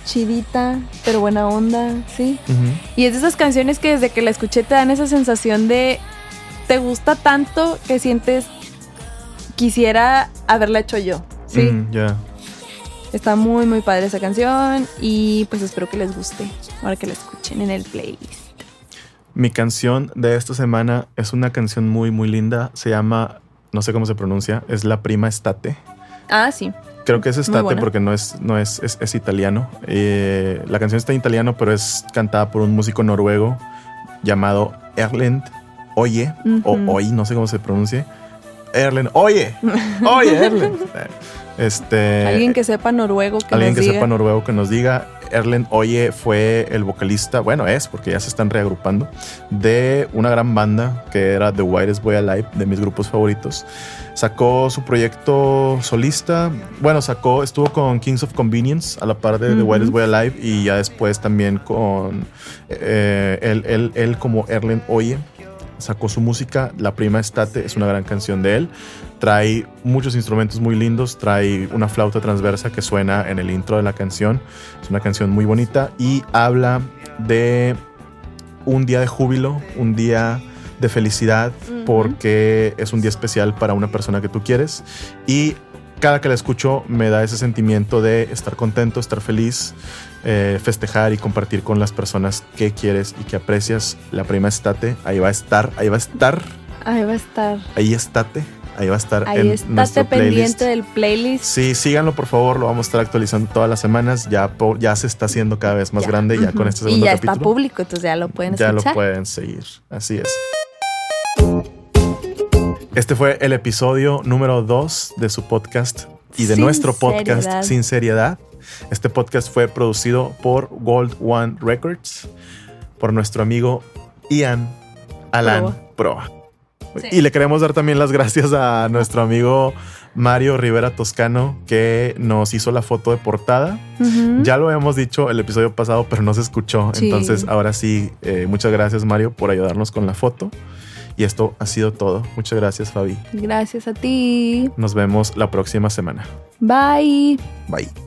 chidita, pero buena onda, ¿sí? Y es de esas canciones que desde que la escuché te dan esa sensación de te gusta tanto que sientes quisiera haberla hecho yo. Sí. Mm, ya. Está muy, muy padre esa canción y pues espero que les guste ahora que la escuchen en el playlist. Mi canción de esta semana es una canción muy, muy linda. Se llama, no sé cómo se pronuncia, es La Prima Estate. Ah, sí. Creo que es Estate porque no es, no es, es, es italiano. Eh, la canción está en italiano, pero es cantada por un músico noruego llamado Erlend Oye, o Ujú. Oy, no sé cómo se pronuncie. Erlend Oye, Oye, Erlend. Este, Alguien que sepa noruego que alguien nos que diga. sepa noruego que nos diga. Erlen Oye fue el vocalista, bueno, es porque ya se están reagrupando, de una gran banda que era The Whitest Boy Alive, de mis grupos favoritos. Sacó su proyecto solista, bueno, sacó, estuvo con Kings of Convenience a la par de The Ujú. Whitest Boy Alive y ya después también con eh, él, él- él como Erlen Oye. Sacó su música, La Prima Estate es una gran canción de él. Trae muchos instrumentos muy lindos, trae una flauta transversa que suena en el intro de la canción. Es una canción muy bonita y habla de un día de júbilo, un día de felicidad, porque es un día especial para una persona que tú quieres. Y cada que la escucho me da ese sentimiento de estar contento, estar feliz, eh, festejar y compartir con las personas que quieres y que aprecias. La prima estate, ahí va a estar, ahí va a estar, Ahí va a estar. ahí estate, ahí va a estar Ahí en estate nuestro playlist. pendiente del playlist. Sí, síganlo por favor, lo vamos a estar actualizando todas las semanas. Ya, ya se está haciendo cada vez más Ya. grande, ya con este Y segundo ya capítulo. está público, entonces ya lo pueden ya lo escuchar. pueden seguir. Así es. Este fue el episodio número 2 de su podcast y de Sin nuestro podcast seriedad. Sin Seriedad. Este podcast fue producido por Gold One Records, por nuestro amigo Ian Alan Proa. Sí. Y le queremos dar también las gracias a nuestro amigo Mario Rivera Toscano, que nos hizo la foto de portada. Ya lo habíamos dicho el episodio pasado, pero no se escuchó. Sí. Entonces, ahora sí, eh, muchas gracias, Mario, por ayudarnos con la foto. Y esto ha sido todo. Muchas gracias, Fabi. Gracias a ti. Nos vemos la próxima semana. Bye. Bye.